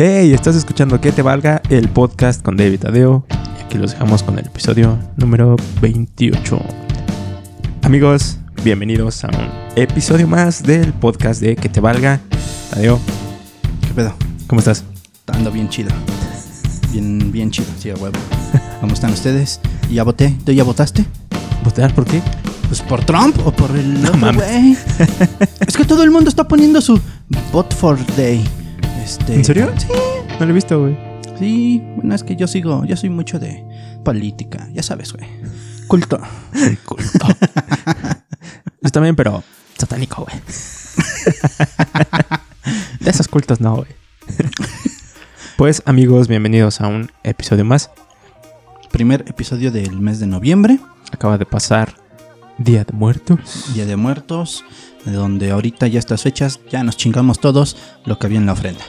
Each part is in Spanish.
Hey, estás escuchando Que Te Valga, el podcast con David Tadeo. Y aquí los dejamos con el episodio número 28. Amigos, bienvenidos a un episodio más del podcast de Que Te Valga. Tadeo, ¿Qué pedo? ¿cómo estás? Ando bien chido. Bien, bien chido, sí, a huevo. ¿Cómo están ustedes? ¿Ya voté? ¿Tú ya votaste? ¿Votar por qué? ¿Pues por Trump o por el No otro mames. güey? es que todo el mundo está poniendo su vote for day. Este, ¿En serio? Sí, No lo he visto, güey. sí. Bueno, es que yo sigo, yo soy mucho de política, ya sabes, güey. Culto. Culto. Yo también, pero satánico, güey. De esos cultos no, güey. Pues amigos, bienvenidos a un episodio más. Primer episodio del mes de noviembre, Acaba de pasar Día de Muertos. Día de Muertos, de donde ahorita ya estas fechas ya nos chingamos todos lo que había en la ofrenda.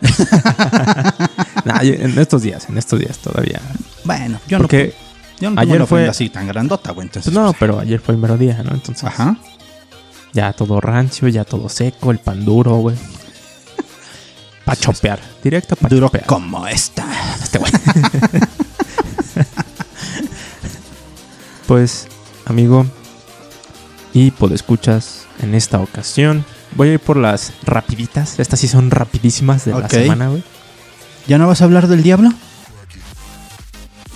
Nah, en estos días, en estos días todavía. Bueno, yo no Porque, Yo no Ayer fue- así tan grandota, güey. Entonces, no, pues, pero ayer fue el mero día, ¿no? Entonces, Ajá. ya todo rancio, ya todo seco, el pan duro, güey. Pa' chopear. Directo pa' Duro chopear. como esta. Este güey. pues, amigo, y escuchas en esta ocasión. Voy a ir por las rapiditas. Estas sí son rapidísimas de la semana, güey. ¿Ya no vas a hablar del diablo?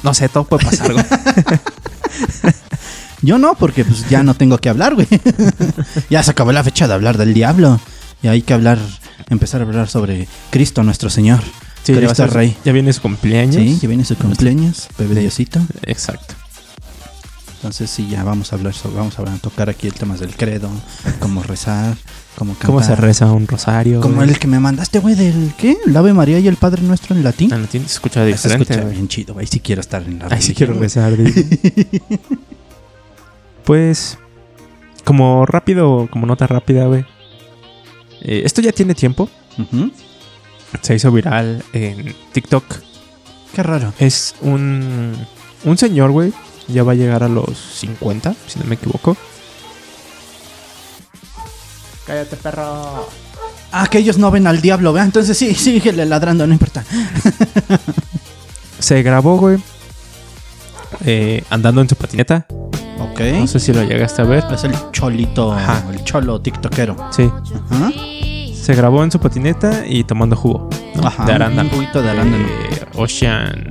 No sé, todo puede pasar, güey. Yo no, porque pues ya no tengo que hablar, güey. ya se acabó la fecha de hablar del diablo. Y hay que hablar, empezar a hablar sobre Cristo nuestro Señor. Sí, ya, va a Cristo ser- Rey. ya viene su cumpleaños. Sí, que viene su cumpleaños, bebé Diosito. Exacto. Entonces sí, ya vamos a hablar sobre, vamos a tocar aquí el tema del credo, cómo rezar, cómo cantar. ¿Cómo se reza un rosario? Como güey? el que me mandaste, güey, del ¿qué? El Ave María y el Padre Nuestro en latín. En latín se escucha Se diferente, escucha güey. bien chido, güey. Sí quiero estar en la Ay, sí quiero rezar. pues, como rápido, como nota rápida, güey. Eh, esto ya tiene tiempo. Se hizo viral en TikTok. Qué raro. Es un, un señor, güey. Ya va a llegar a los 50, si no me equivoco. Cállate, perro. Ah, que ellos no ven al diablo, ¿verdad? Entonces sí, síguele ladrando, no importa. Se grabó, güey. eh, andando en su patineta. Ok. No sé si lo llegaste a ver. Es el cholito, Ajá. el cholo tiktokero. Sí. Ajá. Se grabó en su patineta y tomando jugo. ¿no? Ajá, de arándano. un juguito de arándano. Eh, Ocean.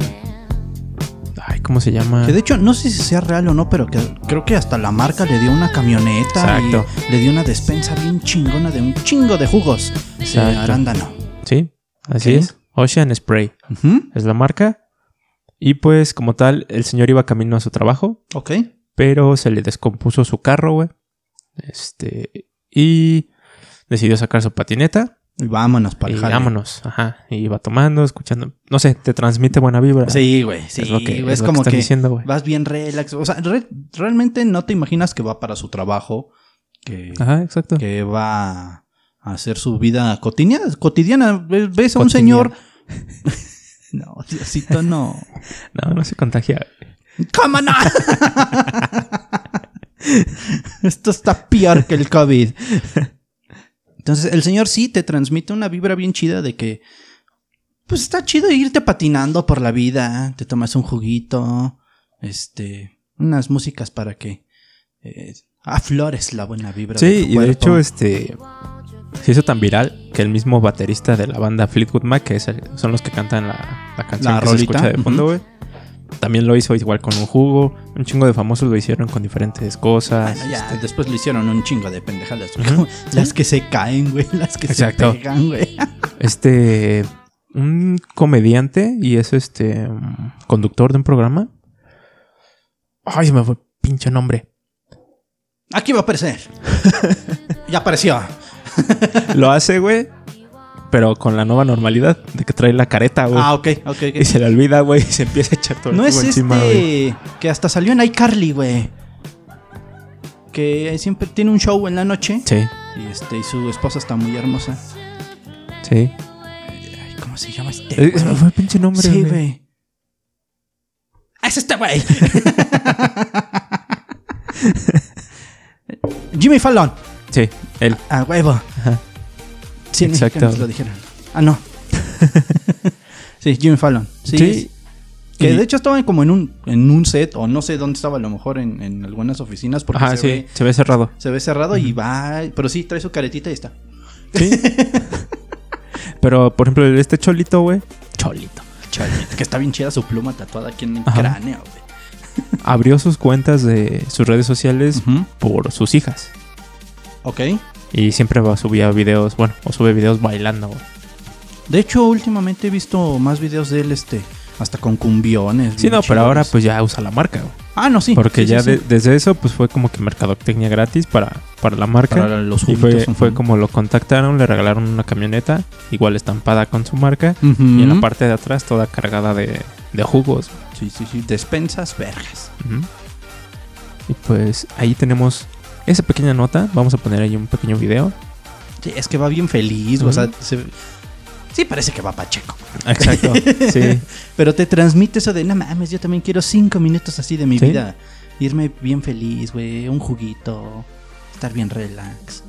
¿Cómo se llama? Que de hecho, no sé si sea real o no, pero que creo que hasta la marca le dio una camioneta Exacto. y le dio una despensa bien chingona de un chingo de jugos de arándano. Sí, así es. Ocean Spray es la marca. Y pues, como tal, el señor iba camino a su trabajo, Ok. pero se le descompuso su carro, güey. Este. Y decidió sacar su patineta. Y vámonos para y el jale. vámonos. Ajá. Y iba tomando, escuchando. No sé, te transmite buena vibra. Sí, güey. Sí, es lo que, es es lo como están que diciendo, güey. vas bien relax. O sea, re- realmente no te imaginas que va para su trabajo, que, Ajá, exacto. que va a hacer su vida cotidiana. cotidiana. Ves a un señor. no, Diosito, no. No, no se contagia. ¡Cómo no! Esto está peor que el COVID. Entonces, el señor sí te transmite una vibra bien chida de que. Pues está chido irte patinando por la vida. Te tomas un juguito. Este. Unas músicas para que. eh, aflores la buena vibra. de Sí, tu y de hecho, este. Se hizo tan viral que el mismo baterista de la banda Fleetwood Mac, que es el- son los que cantan la, la canción La que se rolita, escucha de fondo, güey. También lo hizo igual con un jugo. Un chingo de famosos lo hicieron con diferentes cosas. Bueno, ya, este, después le hicieron un chingo de pendejadas. Las que se caen, güey. Las que Exacto. se pegan, güey. este. Un comediante y es este. conductor de un programa. Ay, se me fue pinche nombre. Aquí va a aparecer. ya apareció. Lo hace, güey. Pero con la nueva normalidad de que trae la careta, güey. Ah, ok, ok, ok. Y se le olvida, güey, y se empieza a echar todo el No es jugo este encima, güey. que hasta salió en iCarly, güey. Que siempre tiene un show en la noche Sí, y este y su esposa está muy hermosa. sí. Ay, ¿Cómo se llama este? Eh, güey? fue el pinche nombre, Sí, güey. Ah, Es este güey. Jimmy Fallon. Sí, él. Ah, huevo. Ajá. Sí, en Exacto. mexicanos lo dijeron. Ah, no. sí, Jimmy Fallon. Sí. Que de hecho estaban como en un, en un set, o no sé dónde estaba, a lo mejor en, en algunas oficinas, porque Ajá, se, sí, ve, se ve cerrado. se ve cerrado y va. Pero sí, trae su caretita y está. Sí. Pero, por ejemplo, este cholito, güey. Cholito. Cholito, que está bien chida su pluma tatuada aquí en el Ajá. cráneo, güey. Abrió sus cuentas de sus redes sociales por sus hijas. Ok. Y siempre va, subía videos, bueno, o sube videos bailando, güey. De hecho, últimamente he visto más videos de él, este, hasta con cumbiones. Sí, no, pero ahora pues ya usa la marca, güey. Ah, no, sí. Porque sí, ya sí, de- sí. desde eso, pues fue como que mercadotecnia gratis para, para la marca. Para los y fue, fue como lo contactaron, le regalaron una camioneta, igual estampada con su marca. Y en la parte de atrás toda cargada de, de jugos. Sí, sí, sí. Despensas vergas. Y pues ahí tenemos esa pequeña nota. Vamos a poner ahí un pequeño video. Sí, es que va bien feliz, o sea, se- sí parece que va Pacheco. Exacto. sí. Pero te transmite eso de, no mames, yo también quiero cinco minutos así de mi Sí. vida. Irme bien feliz, güey, un juguito, estar bien relax.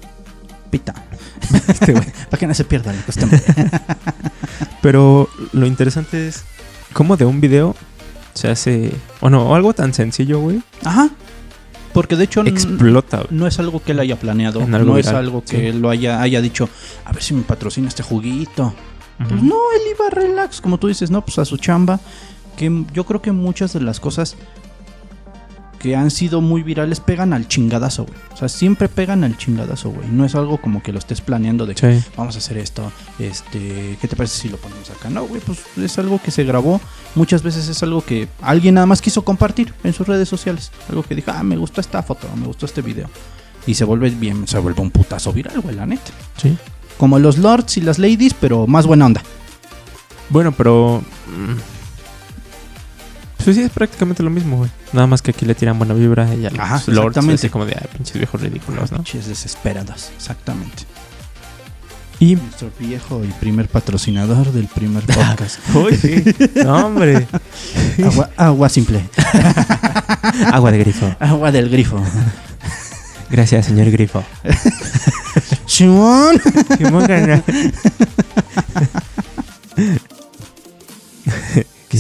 Pita. Este güey. Para que no se pierda la costumbre. Pero lo interesante es cómo de un video se hace. O no, o algo tan sencillo, güey. Ajá. Porque de hecho Explota, no es algo que él haya planeado. No es algo que sí. él lo haya, haya dicho, a ver si me patrocina este juguito. Pues no, él iba relax, como tú dices, ¿no? Pues a su chamba. Que yo creo que muchas de las cosas que han sido muy virales pegan al chingadazo, güey. O sea, siempre pegan al chingadazo, güey. No es algo como que lo estés planeando de que Sí. vamos a hacer esto, este, ¿qué te parece si lo ponemos acá? No, güey, pues es algo que se grabó. Muchas veces es algo que alguien nada más quiso compartir en sus redes sociales. Algo que dijo, ah, me gustó esta foto, me gustó este video. Y se vuelve bien, se vuelve un putazo viral, güey, la neta. Sí. Como los lords y las ladies, pero más buena onda. Bueno, pero. mm, Pues sí, es prácticamente lo mismo, güey. Nada más que aquí le tiran buena vibra y a los Ajá, lords exactamente. así como de ah, pinches viejos ridículos, ¿no? Pinches desesperados, exactamente. Y. Nuestro viejo y primer patrocinador del primer podcast. Uy, sí. No, hombre. agua, agua simple. Agua de grifo. Agua del grifo. Gracias, señor grifo. Simón.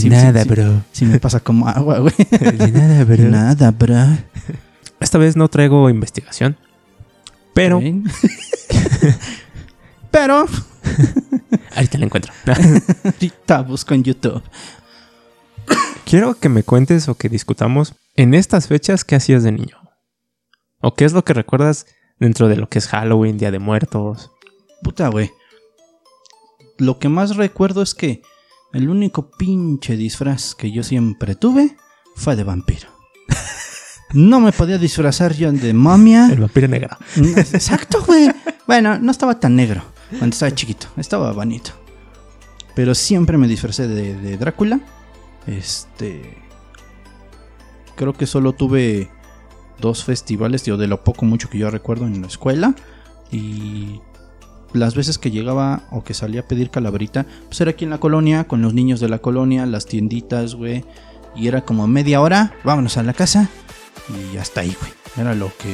Que nada, bro. Sí me pasa como agua, güey. Nada, bro. Nada, bro. Esta vez no traigo investigación. Pero. Pero Ahorita la encuentro. ahorita busco en YouTube. Quiero que me cuentes o que discutamos en estas fechas qué hacías de niño. O qué es lo que recuerdas dentro de lo que es Halloween, Día de Muertos. Puta, güey. Lo que más recuerdo es que el único pinche disfraz que yo siempre tuve fue de vampiro. No me podía disfrazar yo de momia. El vampiro negro. Exacto, güey. Bueno, no estaba tan negro cuando estaba chiquito. Estaba bonito. Pero siempre me disfracé de, de Drácula. Este. Creo que solo tuve dos festivales, tío, de lo poco mucho que yo recuerdo en la escuela. Y las veces que llegaba o que salía a pedir calaverita, pues era aquí en la colonia, con los niños de la colonia, las tienditas, güey. Y era como media hora, vámonos a la casa. Y hasta ahí, güey. Era lo que,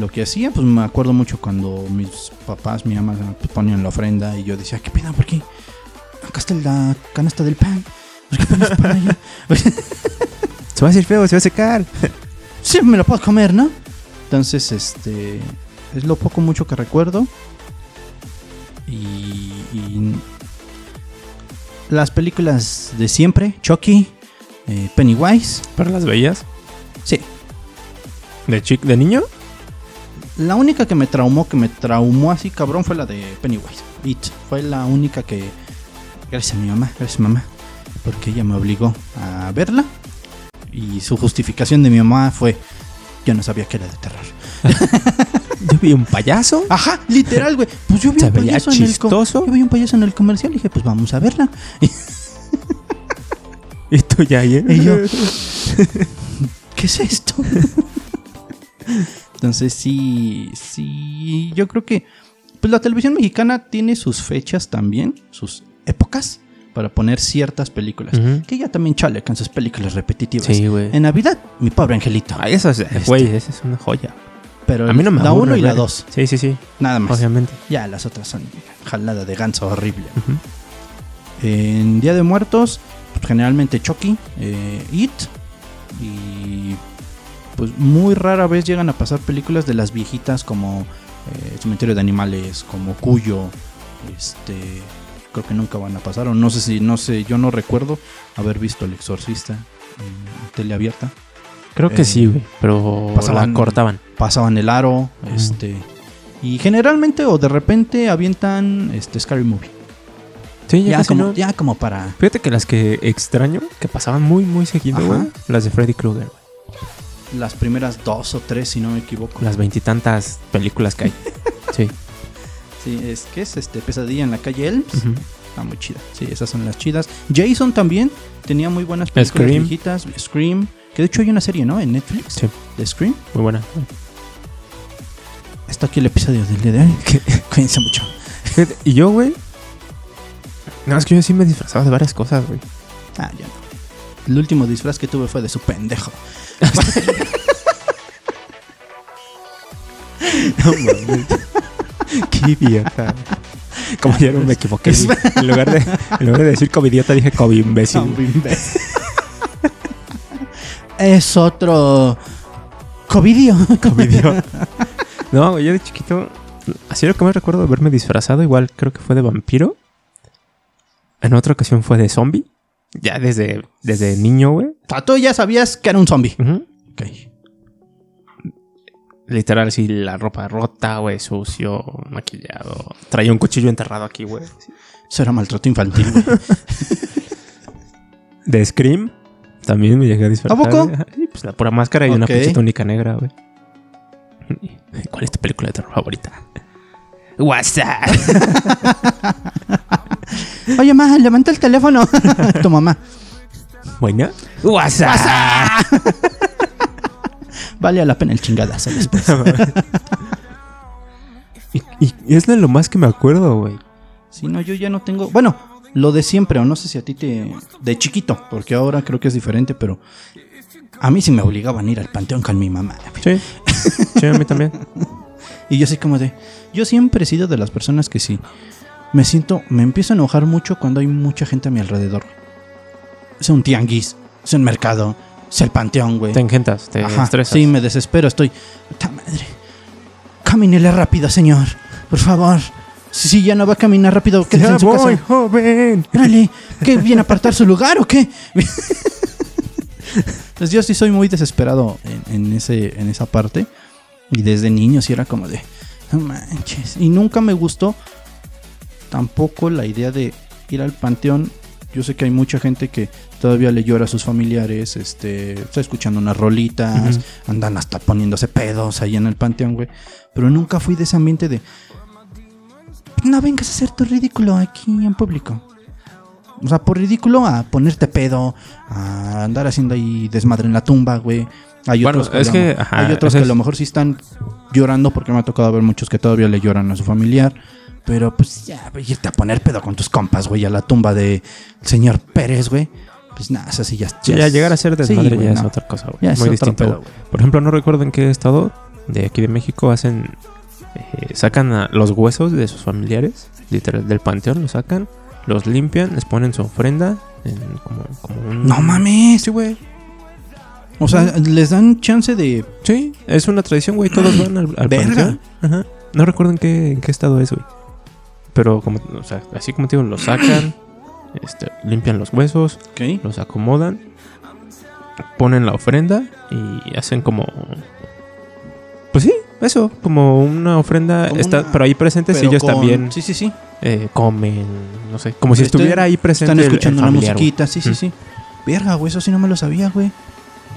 lo que hacía. Pues me acuerdo mucho cuando mis papás, mi mamá pues, ponían la ofrenda y yo decía, ¿qué pedo? ¿Por qué? Acá está la canasta del pan. ¿Por qué pones pan allá? Se va a hacer feo, se va a secar. sí, me lo puedo comer, ¿no? Entonces, este. Es lo poco mucho que recuerdo. Y. y las películas de siempre: Chucky, eh, Pennywise. ¿Pero las veías? Sí. ¿De, chic ¿De niño? La única que me traumó, que me traumó así cabrón, fue la de Pennywise. It. Fue la única que. Gracias a mi mamá, gracias mamá. Porque ella me obligó a verla. Y su justificación de mi mamá fue: Yo no sabía que era de terror. Yo vi un payaso. Ajá, literal, güey. Pues yo vi un payaso en el. Yo vi un payaso en el comercial y dije, pues vamos a verla. Tú ya ¿eh? Y yo, ¿qué es esto? Entonces sí, sí, yo creo que pues la televisión mexicana tiene sus fechas también, sus épocas para poner ciertas películas. Que ya también chale con sus películas repetitivas. Sí, güey. En Navidad, mi pobre angelito. Ah, eso es, güey, esa es una joya. Pero A mí no me la aburre 1 y la ver- 2, Sí, sí, sí. nada más. Obviamente. Ya las otras son jalada de ganso horrible. En Día de Muertos, pues, generalmente Chucky, eh, It y pues muy rara vez llegan a pasar películas de las viejitas como eh, Cementerio de Animales, como Cuyo, este creo que nunca van a pasar o no sé si no sé, yo no recuerdo haber visto El Exorcista en tele abierta. Creo que Eh, sí, güey. Pero pasaban- la cortaban. Pasaban el aro, este y generalmente o de repente avientan este Scary Movie. Sí, ya, Ya como, no. ya como para Fíjate que las que extraño, que pasaban muy, muy seguido, güey. Las de Freddy Krueger, güey. las primeras dos o tres, si no me equivoco. Las veintitantas películas que hay. Sí. Sí, es que es este Pesadilla en la calle Elms. Está muy chida. Sí, esas son las chidas. Jason también tenía muy buenas películas Scream. viejitas. Scream. Que de hecho hay una serie, ¿no? En Netflix. Sí. De Scream. Muy buena. Está aquí el episodio del día de hoy. Cuídense mucho. Y yo, güey. No, es que yo sí me disfrazaba de varias cosas, güey. Ah, ya no. El último disfraz que tuve fue de su pendejo. No mames. Qué idiota. Como ya no me equivoqué. En lugar, de, en lugar de decir covidiota, dije COVID imbécil. Es otro. Covidio. Covidiota. No, yo de chiquito. Así lo que me recuerdo de haberme disfrazado, igual creo que fue de vampiro. En otra ocasión fue de zombie. Ya desde, desde niño, güey. Sea, tú ya sabías que era un zombie. Ok. Literal, así la ropa rota, güey, sucio, maquillado. Traía un cuchillo enterrado aquí, güey. Eso era maltrato infantil, güey. De Scream. También me llegué a disfrazar. ¿A poco? Sí, pues la pura máscara y una pinche túnica negra, güey. ¿Cuál es tu película de terror favorita? WhatsApp. Oye, ma, levanta el teléfono. tu mamá. Buena. WhatsApp. Vale la pena el chingadazo después. y- y es de lo más que me acuerdo, güey. Si no, yo ya no tengo. Bueno, lo de siempre, o no sé si a ti te. De chiquito, porque ahora creo que es diferente, pero. A mí sí me obligaban a ir al panteón con mi mamá. Sí. Sí, a mí también. Y yo así como de. Yo siempre he sido de las personas que sí. Me siento. Me empiezo a enojar mucho cuando hay mucha gente a mi alrededor. Sea un tianguis, sea un mercado, sea el panteón, güey. Te engentas, te Ajá, estresas. Sí, me desespero, estoy. ¡Puta madre! Camínele rápido, señor. Por favor. Si sí, ya no va a caminar rápido, quédese Ya en su voy, casa. joven. Órale, ¿qué? ¿Viene a apartar su lugar o qué? Entonces yo sí soy muy desesperado en, en ese, en esa parte. Y desde niño sí era como de, no manches. Y nunca me gustó tampoco la idea de ir al panteón. Yo sé que hay mucha gente que todavía le llora a sus familiares, este, está escuchando unas rolitas, andan hasta poniéndose pedos ahí en el panteón, güey. Pero nunca fui de ese ambiente de, no vengas a hacer tu ridículo aquí en público. O sea, por ridículo a ponerte pedo, a andar haciendo ahí desmadre en la tumba, güey. Hay Bueno, otros, es a lo- que, ajá, hay otros que a es- lo mejor sí están llorando porque me ha tocado ver muchos que todavía le lloran a su familiar. Pero pues ya, irte a poner pedo con tus compas, güey, a la tumba de señor Pérez, güey. Pues nada, eso sí ya, ya es- llegar a ser Sí, desmadre güey, ya es otra cosa, güey. Ya es Muy distinto. pedo, güey. Por ejemplo, no recuerdo en qué estado de aquí de México hacen. Eh, sacan a los huesos de sus familiares, literal, del panteón, los sacan, los limpian, les ponen su ofrenda en como, como un. No mames. Sí, güey. O sea, les dan chance de. Sí, es una tradición, güey. Todos van al, al panteón. Ajá. No recuerdo en qué, en qué estado es, güey. Pero como, o sea, así como te digo, los sacan, este, limpian los huesos, los acomodan, ponen la ofrenda y hacen como. Pues sí, eso, como una ofrenda. Como está, una- pero ahí presentes Pero ellos con- también Sí, sí, sí. eh, comen, no sé, como si Este- estuviera ahí presente. Están el- el escuchando una musiquita, sí, sí, Mm. sí. Verga, güey, eso sí no me lo sabía, güey.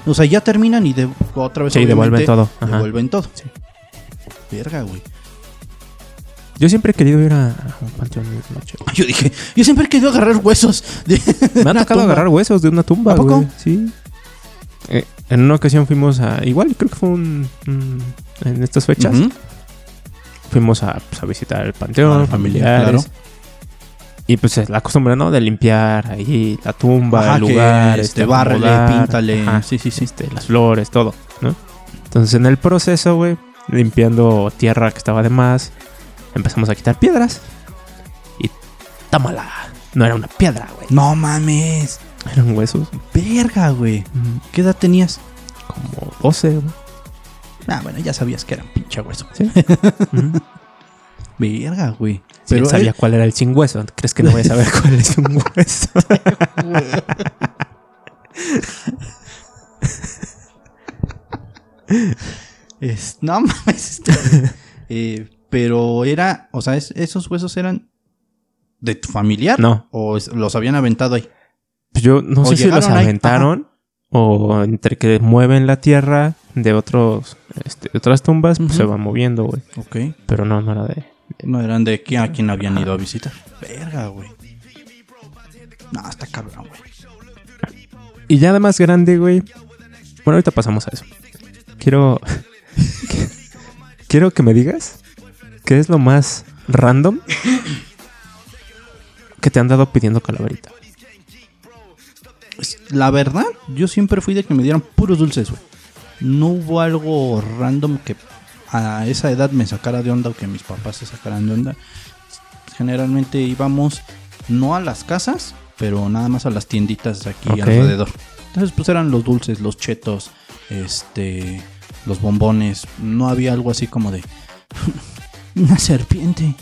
O sea, ya terminan y de, otra vez Sí, devuelven todo. Ajá. Devuelven todo. Sí. Verga, güey. Yo siempre he querido ir a, a un panteón de noche. güey. Yo dije, yo siempre he querido agarrar huesos. de Me ha tocado tumba. agarrar huesos de una tumba. ¿A poco? güey, Sí. Eh, en una ocasión fuimos a. Igual, creo que fue un. un- en estas fechas. Fuimos a, pues, a visitar el panteón, A la familia, familiares. claro. Y pues es la costumbre, ¿no? De limpiar ahí la tumba, Ajá, el lugar, este, este, bárrele, píntale. ajá, Sí, sí, sí. este, las flores, todo, ¿no? Entonces en el proceso, güey, limpiando tierra que estaba de más, empezamos a quitar piedras. Y tómala. No era una piedra, güey. No mames. Eran huesos. Verga, güey. ¿Qué edad tenías? Como 12, güey. Ah, bueno, ya sabías que era un pinche hueso. Sí. Verga, güey. Sí, Pero sabía él- cuál era el sin hueso. ¿Crees que no voy a saber cuál es un hueso? Es- no mames. este- eh, pero era, o sea, es- esos huesos eran de tu familiar. No. O es- los habían aventado ahí. Pues yo no O sé si los ahí, aventaron o entre que mueven la tierra de otros este, de otras tumbas, pues se va moviendo, güey. Ok. Pero no, no era de. No eran de aquí a quien habían ido a visitar. Verga, güey. No, está cabrón, güey. Y ya de más grande, güey. Bueno, ahorita pasamos a eso. Quiero. Quiero que me digas qué es lo más random que te han dado pidiendo calaverita. La verdad, yo siempre fui de que me dieran puros dulces, güey. No hubo algo random que a esa edad me sacara de onda o que mis papás se sacaran de onda. Generalmente íbamos no a las casas, pero nada más a las tienditas de aquí alrededor. Entonces, pues eran los dulces, los chetos, este, los bombones. No había algo así como de una serpiente.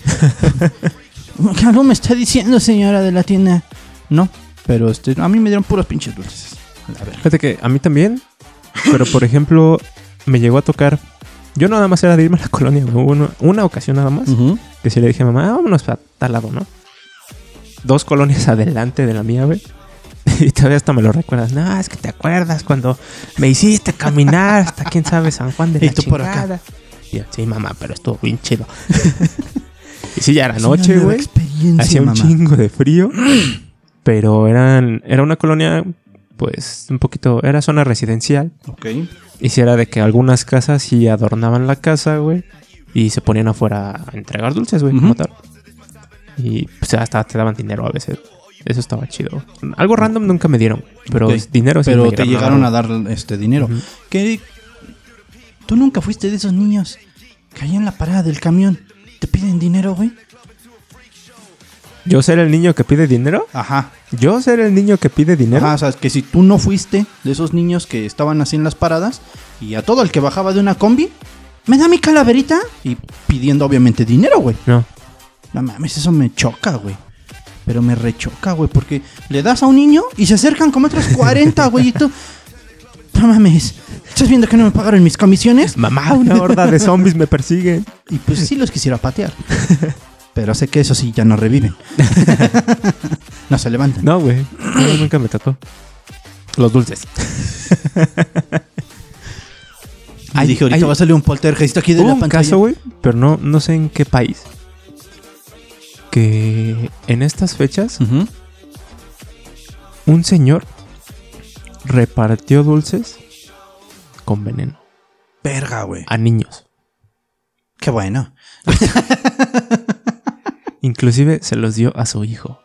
¿Qué algo me está diciendo, señora de la tienda? No, pero este, a mí me dieron puros pinches dulces. A ver. Fíjate que a mí también. Pero por ejemplo, me llegó a tocar. Yo nada más era de irme a la colonia. Hubo una, una ocasión nada más. Que si le dije a mamá, "Ah, vámonos a tal lado, ¿no? Dos colonias adelante de la mía, güey. Y todavía hasta me lo recuerdas. No, es que te acuerdas cuando me hiciste caminar hasta quién sabe San Juan de Y la tú por acá. Y yo, sí, mamá, pero estuvo bien chido. y sí, ya era noche, güey. Hacía un chingo de frío. pero eran, era una colonia, pues, un poquito, era zona residencial. Ok. Y si era de que algunas casas sí adornaban la casa, güey. Y se ponían afuera a entregar dulces, güey, como tal. Y pues hasta te daban dinero a veces. Eso estaba chido. Algo random nunca me dieron, pero Ok. dinero sí Pero me te llegaron a dar este dinero. Ujú. ¿Qué? ¿Tú nunca fuiste de esos niños que ahí en la parada del camión te piden dinero, güey? ¿Yo ser el niño que pide dinero? Ajá. ¿Yo ser el niño que pide dinero? Ajá, o sea, que si tú no fuiste de esos niños que estaban así en las paradas y a todo el que bajaba de una combi, ¿me da mi calaverita? Y pidiendo obviamente dinero, güey. No. No mames, eso me choca, güey. Pero me rechoca, güey, porque le das a un niño y se acercan como otros 40, güey, y tú... No mames, ¿estás viendo que no me pagaron mis comisiones? Mamá, una horda de zombies me persiguen. Y pues sí los quisiera patear. Pero sé que eso sí ya no reviven. no se levantan. No, güey. No, nunca me tocó. Los dulces. Y dije, ahorita va a salir un poltergeist aquí de Hubo la un pantalla. caso, güey, pero no, no sé en qué país. Que en estas fechas, un señor repartió dulces con veneno Verga, güey. a niños. Qué bueno. Inclusive se los dio a su hijo.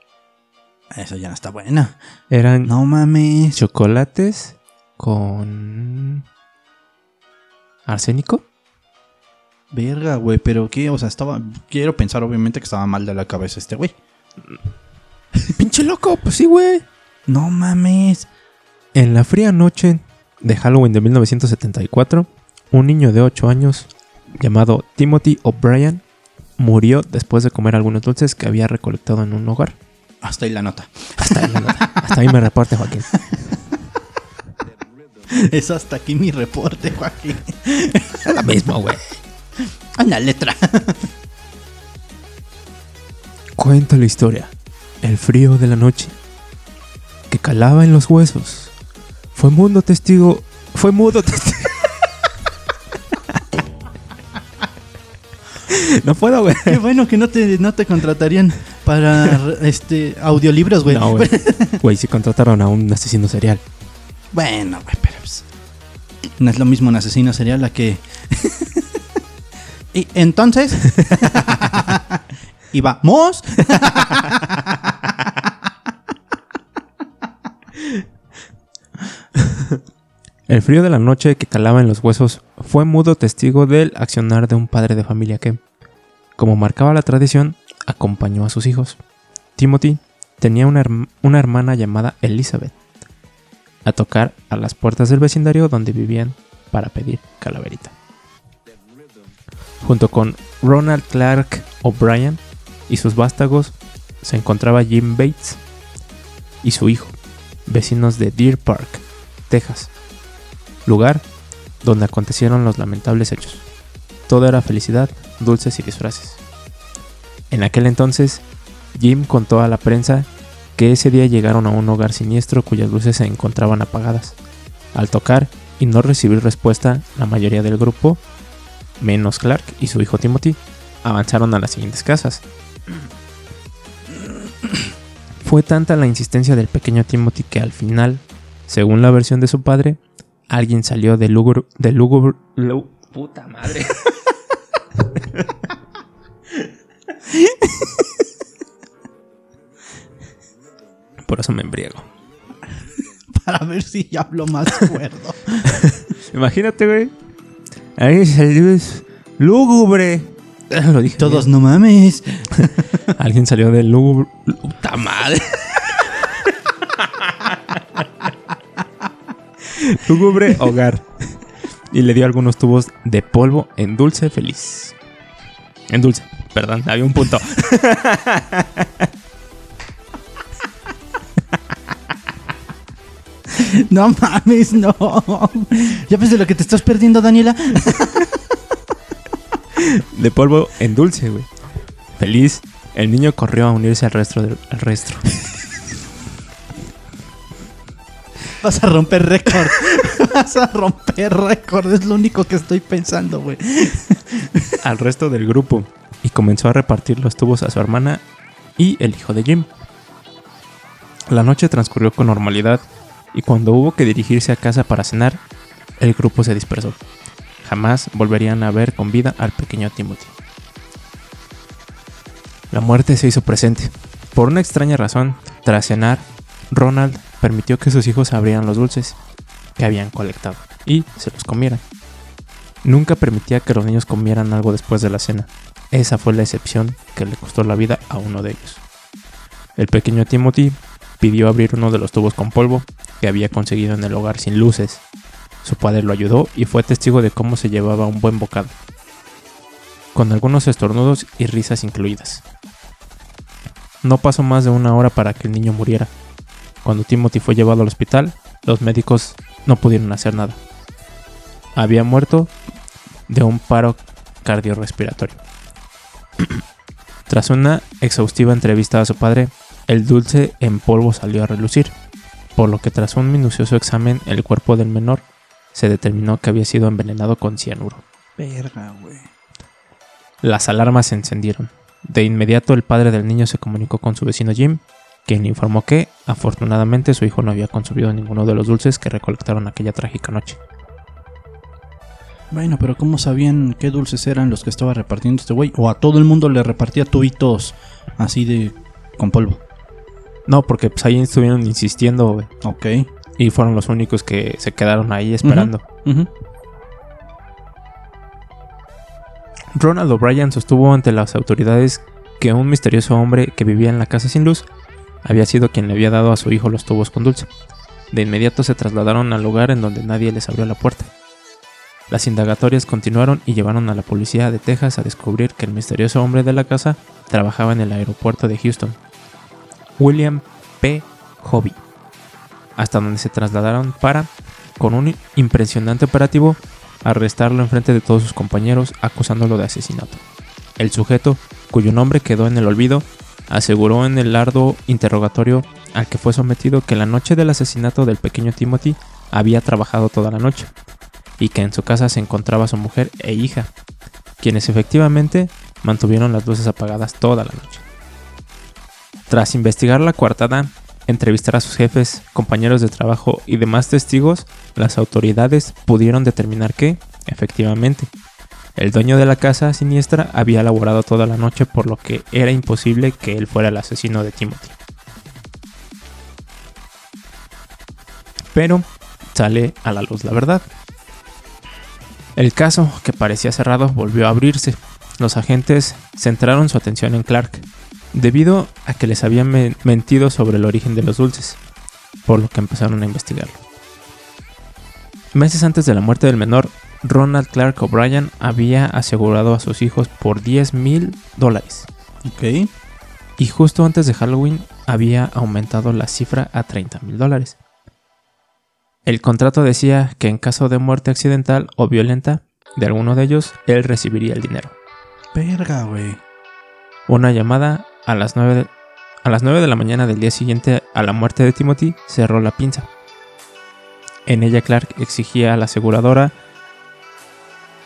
Eso ya no está buena. Eran No mames. chocolates con arsénico. Verga, güey. Pero qué, o sea, estaba. Quiero pensar, obviamente, que estaba mal de la cabeza este güey. Pinche loco, pues sí, güey. No mames. En la fría noche de Halloween de 1974, un niño de 8 años llamado Timothy O'Brien murió después de comer algunos dulces que había recolectado en un hogar. Hasta ahí la nota. Hasta ahí, hasta ahí me reporte, Joaquín. Es hasta aquí mi reporte, Joaquín. Es lo mismo, güey. Una letra. Cuenta la historia. El frío de la noche que calaba en los huesos. Fue mudo testigo. Fue mudo testigo. no puedo, güey. Qué bueno que no te, no te contratarían para este audiolibros, güey. No, güey. Güey, si contrataron a un asesino serial. Bueno, güey, pero pues, no es lo mismo un asesino serial a que. y entonces. y vamos. El frío de la noche que calaba en los huesos fue mudo testigo del accionar de un padre de familia que, como marcaba la tradición, acompañó a sus hijos, Timothy tenía una, una hermana llamada Elizabeth a tocar a las puertas del vecindario donde vivían para pedir calaverita. Junto con Ronald Clark O'Brien y sus vástagos se encontraba Jim Bates y su hijo, vecinos de Deer Park, Texas, lugar donde acontecieron los lamentables hechos. Todo era felicidad, dulces y disfraces. En aquel entonces, Jim contó a la prensa que ese día llegaron a un hogar siniestro cuyas luces se encontraban apagadas. Al tocar y no recibir respuesta, la mayoría del grupo, menos Clark y su hijo Timothy, avanzaron a las siguientes casas. Fue tanta la insistencia del pequeño Timothy que al final, según la versión de su padre, alguien salió del lúgubre... Del lúgubre puta madre. Por eso me embriago. Para ver si ya hablo más cuerdo. Imagínate, güey. Alguien salió lúgubre. Lo dije. Todos, no mames. Alguien salió del lúgubre. Puta madre. Lúgubre hogar. Y le dio algunos tubos de polvo en dulce feliz. En dulce, perdón, había un punto. No mames, no. ¿Ya ves de lo que te estás perdiendo, Daniela? De polvo en dulce, güey. Feliz, el niño corrió a unirse al resto del al resto. Vas a romper récord. Vas a romper récord. Es lo único que estoy pensando, güey. al resto del grupo y comenzó a repartir los tubos a su hermana y el hijo de Jim. La noche transcurrió con normalidad y cuando hubo que dirigirse a casa para cenar, el grupo se dispersó. Jamás volverían a ver con vida al pequeño Timothy. La muerte se hizo presente. Por una extraña razón, tras cenar, Ronald permitió que sus hijos abrieran los dulces que habían colectado y se los comieran. Nunca permitía que los niños comieran algo después de la cena. Esa fue la excepción que le costó la vida a uno de ellos. El pequeño Timothy pidió abrir uno de los tubos con polvo que había conseguido en el hogar sin luces. Su padre lo ayudó y fue testigo de cómo se llevaba un buen bocado, con algunos estornudos y risas incluidas. No pasó más de una hora para que el niño muriera. Cuando Timothy fue llevado al hospital, los médicos no pudieron hacer nada. Había muerto de un paro cardiorrespiratorio. Tras una exhaustiva entrevista a su padre, el dulce en polvo salió a relucir, por lo que tras un minucioso examen el cuerpo del menor se determinó que había sido envenenado con cianuro. Verga, güey. Las alarmas se encendieron. De inmediato el padre del niño se comunicó con su vecino Jim, quien informó que, afortunadamente, su hijo no había consumido ninguno de los dulces que recolectaron aquella trágica noche. Bueno, pero ¿cómo sabían qué dulces eran los que estaba repartiendo este güey? O a todo el mundo le repartía tubitos así de con polvo. No, porque pues ahí estuvieron insistiendo, güey, Ok. y fueron los únicos que se quedaron ahí esperando. Ronald O'Brien sostuvo ante las autoridades que un misterioso hombre que vivía en la casa sin luz había sido quien le había dado a su hijo los tubos con dulce. De inmediato se trasladaron al lugar en donde nadie les abrió la puerta. Las indagatorias continuaron y llevaron a la policía de Texas a descubrir que el misterioso hombre de la casa trabajaba en el aeropuerto de Houston. William P. Hobby. Hasta donde se trasladaron para, con un impresionante operativo, arrestarlo en frente de todos sus compañeros acusándolo de asesinato. El sujeto, cuyo nombre quedó en el olvido, aseguró en el arduo interrogatorio al que fue sometido que la noche del asesinato del pequeño Timothy había trabajado toda la noche y que en su casa se encontraba su mujer e hija, quienes efectivamente mantuvieron las luces apagadas toda la noche. Tras investigar la coartada, entrevistar a sus jefes, compañeros de trabajo y demás testigos, las autoridades pudieron determinar que, efectivamente, el dueño de la casa siniestra había laborado toda la noche por lo que era imposible que él fuera el asesino de Timothy. Pero sale a la luz la verdad. El caso, que parecía cerrado, volvió a abrirse. Los agentes centraron su atención en Clark, debido a que les habían men- mentido sobre el origen de los dulces, por lo que empezaron a investigarlo. Meses antes de la muerte del menor, Ronald Clark O'Brien había asegurado a sus hijos por 10 mil dólares. Ok. Y justo antes de Halloween había aumentado la cifra a 30 mil dólares. El contrato decía que en caso de muerte accidental o violenta de alguno de ellos, él recibiría el dinero. Verga, güey. Una llamada a las 9 de, a las 9 de la mañana del día siguiente a la muerte de Timothy cerró la pinza. En ella Clark exigía a la aseguradora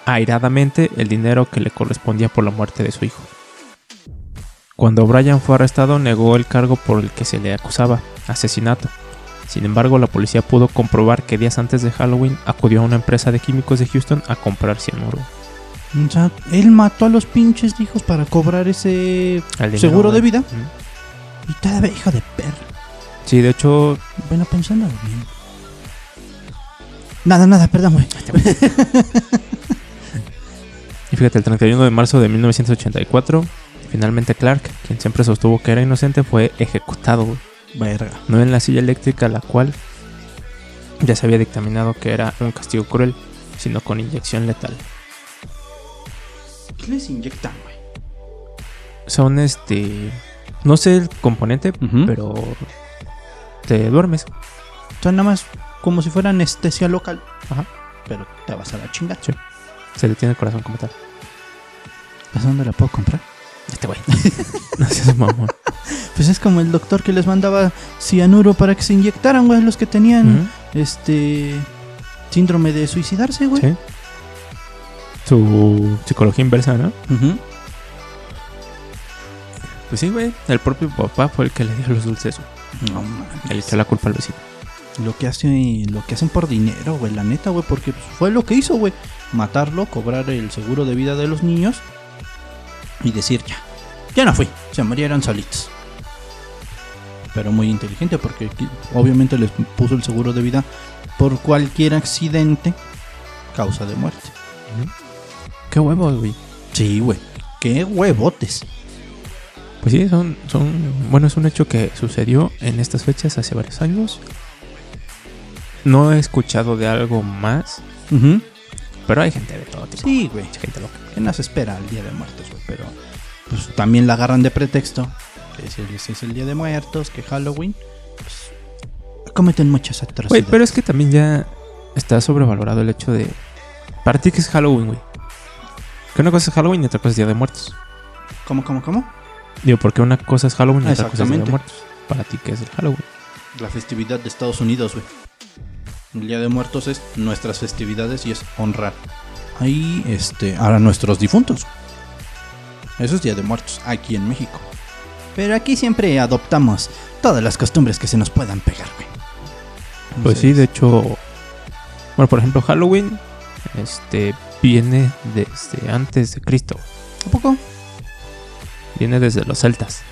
airadamente el dinero que le correspondía por la muerte de su hijo. Cuando Brian fue arrestado negó el cargo por el que se le acusaba, asesinato. Sin embargo, la policía pudo comprobar que días antes de Halloween acudió a una empresa de químicos de Houston a comprar cianuro. O sea, él mató a los pinches hijos para cobrar ese dinero, seguro de vida. Ujú. Y todavía, hijo de perra. Sí, de hecho, Bueno, pensando bien. Nada, nada, perdón, güey. Fíjate, el 31 de marzo de 1984, finalmente Clark, quien siempre sostuvo que era inocente, fue ejecutado, güey. Verga. no en la silla eléctrica, la cual ya se había dictaminado que era un castigo cruel, sino con inyección letal. ¿Qué les inyectan, güey? Son este, no sé el componente, pero te duermes. Son nada más como si fuera anestesia local. Ajá. Pero te vas a la chingada. Se detiene el corazón como tal. ¿A dónde la puedo comprar? Este güey. no seas mamón. Pues es como el doctor que les mandaba cianuro para que se inyectaran, güey, los que tenían este síndrome de suicidarse, güey. Sí. Su psicología inversa, ¿no? Ujú. Pues sí, güey. El propio papá fue el que le dio los dulces. güey. No Le mames. echó la culpa al vecino. Lo que hace, lo que hacen por dinero, güey, la neta, güey, porque pues, fue lo que hizo, güey. Matarlo, cobrar el seguro de vida de los niños y decir ya, ya no fui, se murieron solitos. Pero muy inteligente porque obviamente les puso el seguro de vida por cualquier accidente causa de muerte. Qué huevos, güey. Sí, güey. Qué huevotes. Pues sí, son, son. Bueno, es un hecho que sucedió en estas fechas hace varios años. No he escuchado de algo más, Ujú. Pero hay gente de todo tipo. Sí, güey. Hay gente loca. ¿Qué nos espera el Día de Muertos, güey? Pero pues también la agarran de pretexto. Que si es, es el Día de Muertos, que Halloween. Pues, cometen muchas Güey, atrocidades. pero es que también ya está sobrevalorado el hecho de. Para ti, que es Halloween, güey? Que una cosa es Halloween y otra cosa es Día de Muertos. ¿Cómo, cómo, cómo? Digo, porque una cosa es Halloween y otra cosa es Día de. Muertos. Para ti, que es el Halloween? La festividad de Estados Unidos, güey. El Día de Muertos es nuestras festividades y es honrar. Ahí, este, a nuestros difuntos. Eso es Día de Muertos, aquí en México. Pero aquí siempre adoptamos todas las costumbres que se nos puedan pegar, güey. Pues sí, de hecho. Bueno, por ejemplo, Halloween. Este. Viene desde antes de Cristo. ¿A poco? Viene desde los celtas.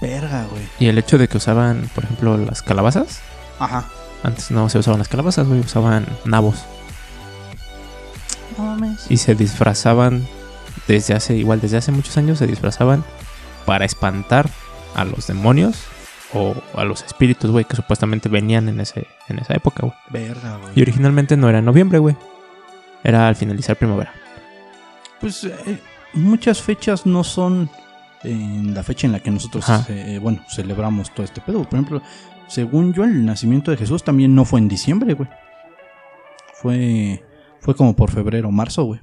Verga, güey. Y el hecho de que usaban, por ejemplo, las calabazas. Ajá. Antes no se usaban las calabazas, güey, usaban nabos. No mames. Y se disfrazaban desde hace, igual desde hace muchos años, se disfrazaban para espantar a los demonios o a los espíritus, güey, que supuestamente venían en, ese, en esa época, güey. Verga, güey. Y originalmente no era en noviembre, güey. Era al finalizar primavera. Pues eh, muchas fechas no son en la fecha en la que nosotros, eh, bueno, celebramos todo este pedo. Por ejemplo, según yo, el nacimiento de Jesús también no fue en diciembre, güey. Fue, fue como por febrero o marzo, güey.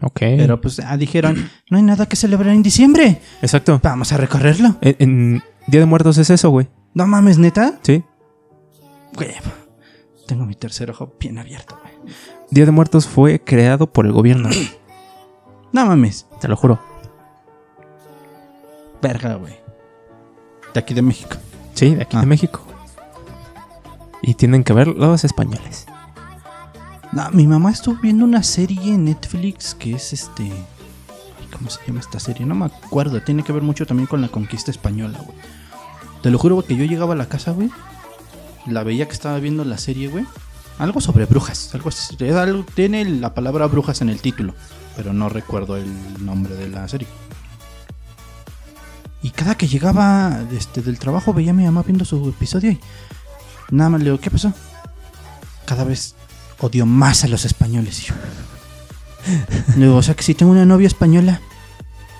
Ok. Pero pues ah, dijeron, no hay nada que celebrar en diciembre. Exacto. Vamos a recorrerlo. En, en Día de Muertos es eso, güey. No mames, neta. Sí. Güey, tengo mi tercer ojo bien abierto, güey. Día de Muertos fue creado por el gobierno. No mames. te lo juro. Verga, güey. De aquí de México. Sí, de aquí Ah. de México. Y tienen que ver los españoles. No, mi mamá estuvo viendo una serie en Netflix que es este. ¿Cómo se llama esta serie? No me acuerdo. Tiene que ver mucho también con la conquista española, güey. Te lo juro, güey, que yo llegaba a la casa, güey. La veía que estaba viendo la serie, güey. Algo sobre brujas. Algo algo- tiene la palabra brujas en el título. Pero no recuerdo el nombre de la serie. Y cada que llegaba este, del trabajo veía a mi mamá viendo su episodio y nada más le digo, ¿qué pasó? Cada vez odio más a los españoles. Y yo, le digo, o sea que si tengo una novia española,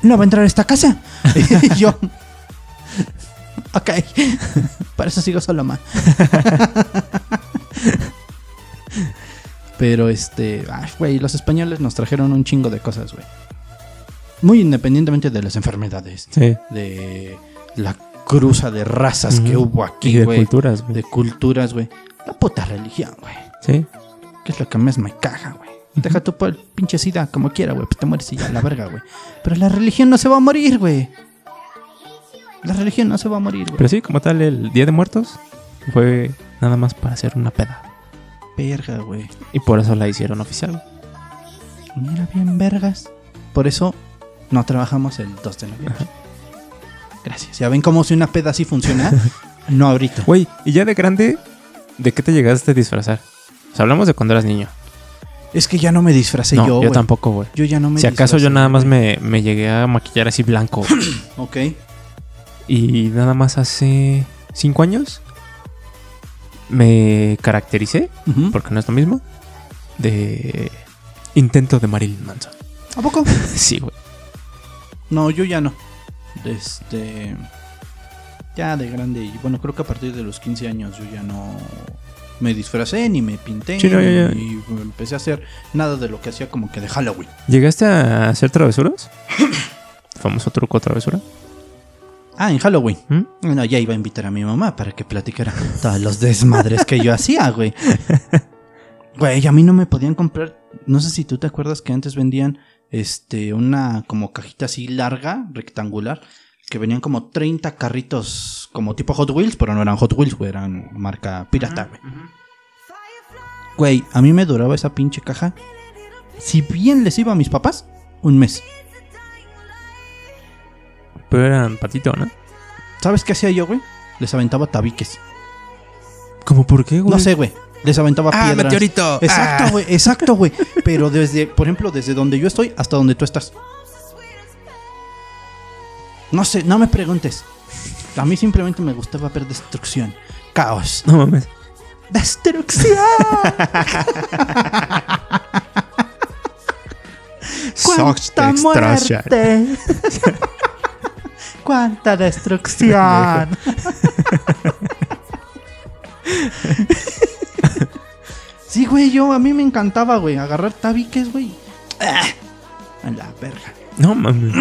no va a entrar a esta casa. y yo, ok, para eso sigo solo, ma. Pero este, güey, los españoles nos trajeron un chingo de cosas, güey. Muy independientemente de las enfermedades, Sí. de la cruza de razas que hubo aquí, de güey. culturas, güey. De culturas, güey. La puta religión, güey. Sí. Que es lo que más me caga, güey. Deja tu pinche sida como quiera, güey. Pues te mueres y ya, la verga, güey. Pero la religión no se va a morir, güey. La religión no se va a morir, güey. Pero sí, como tal, el Día de Muertos fue nada más para hacer una peda. Verga, güey. Y por eso la hicieron oficial. Mira bien, vergas. Por eso no trabajamos el 2 de noviembre. Gracias. Ya ven cómo si una peda así funciona. no ahorita. Güey, y ya de grande, ¿de qué te llegaste a disfrazar? O sea, hablamos de cuando eras niño. Es que ya no me disfracé no, yo, yo, tampoco, güey. Yo ya no me Si acaso yo nada más me, me llegué a maquillar así blanco. Ok. y nada más hace cinco años me caractericé, porque no es lo mismo, de intento de Marilyn Manson. ¿A poco? Sí, güey. No, yo ya no. Este. Ya de grande. Y bueno, creo que a partir de los 15 años yo ya no me disfracé ni me pinté. Sí, no, ya, ya. Y empecé a hacer nada de lo que hacía como que de Halloween. ¿Llegaste a hacer travesuras? Famoso truco travesura. Ah, en Halloween. ¿Mm? Bueno, ya iba a invitar a mi mamá para que platicara todos los desmadres que yo hacía, güey. Güey, a mí no me podían comprar. No sé si tú te acuerdas que antes vendían este una como cajita así larga, rectangular, que venían como 30 carritos como tipo Hot Wheels, pero no eran Hot Wheels, güey, eran marca pirata, güey. Güey, a mí me duraba esa pinche caja. Si bien les iba a mis papás, un mes. Pero eran patito, ¿no? ¿Sabes qué hacía yo, güey? Les aventaba tabiques. ¿Cómo por qué, güey? No sé, güey. Les aventaba Ah, piedras. meteorito. Exacto, Ah. güey, exacto, güey. Pero desde, por ejemplo, desde donde yo estoy hasta donde tú estás. No sé, no me preguntes. A mí simplemente me gustaba ver destrucción, caos. No mames. ¡Destrucción! ¡Cuánta muerte! ¡Cuánta destrucción! sí, güey, yo a mí me encantaba, güey, agarrar tabiques, güey. ¡Ah! A la verga. No mames.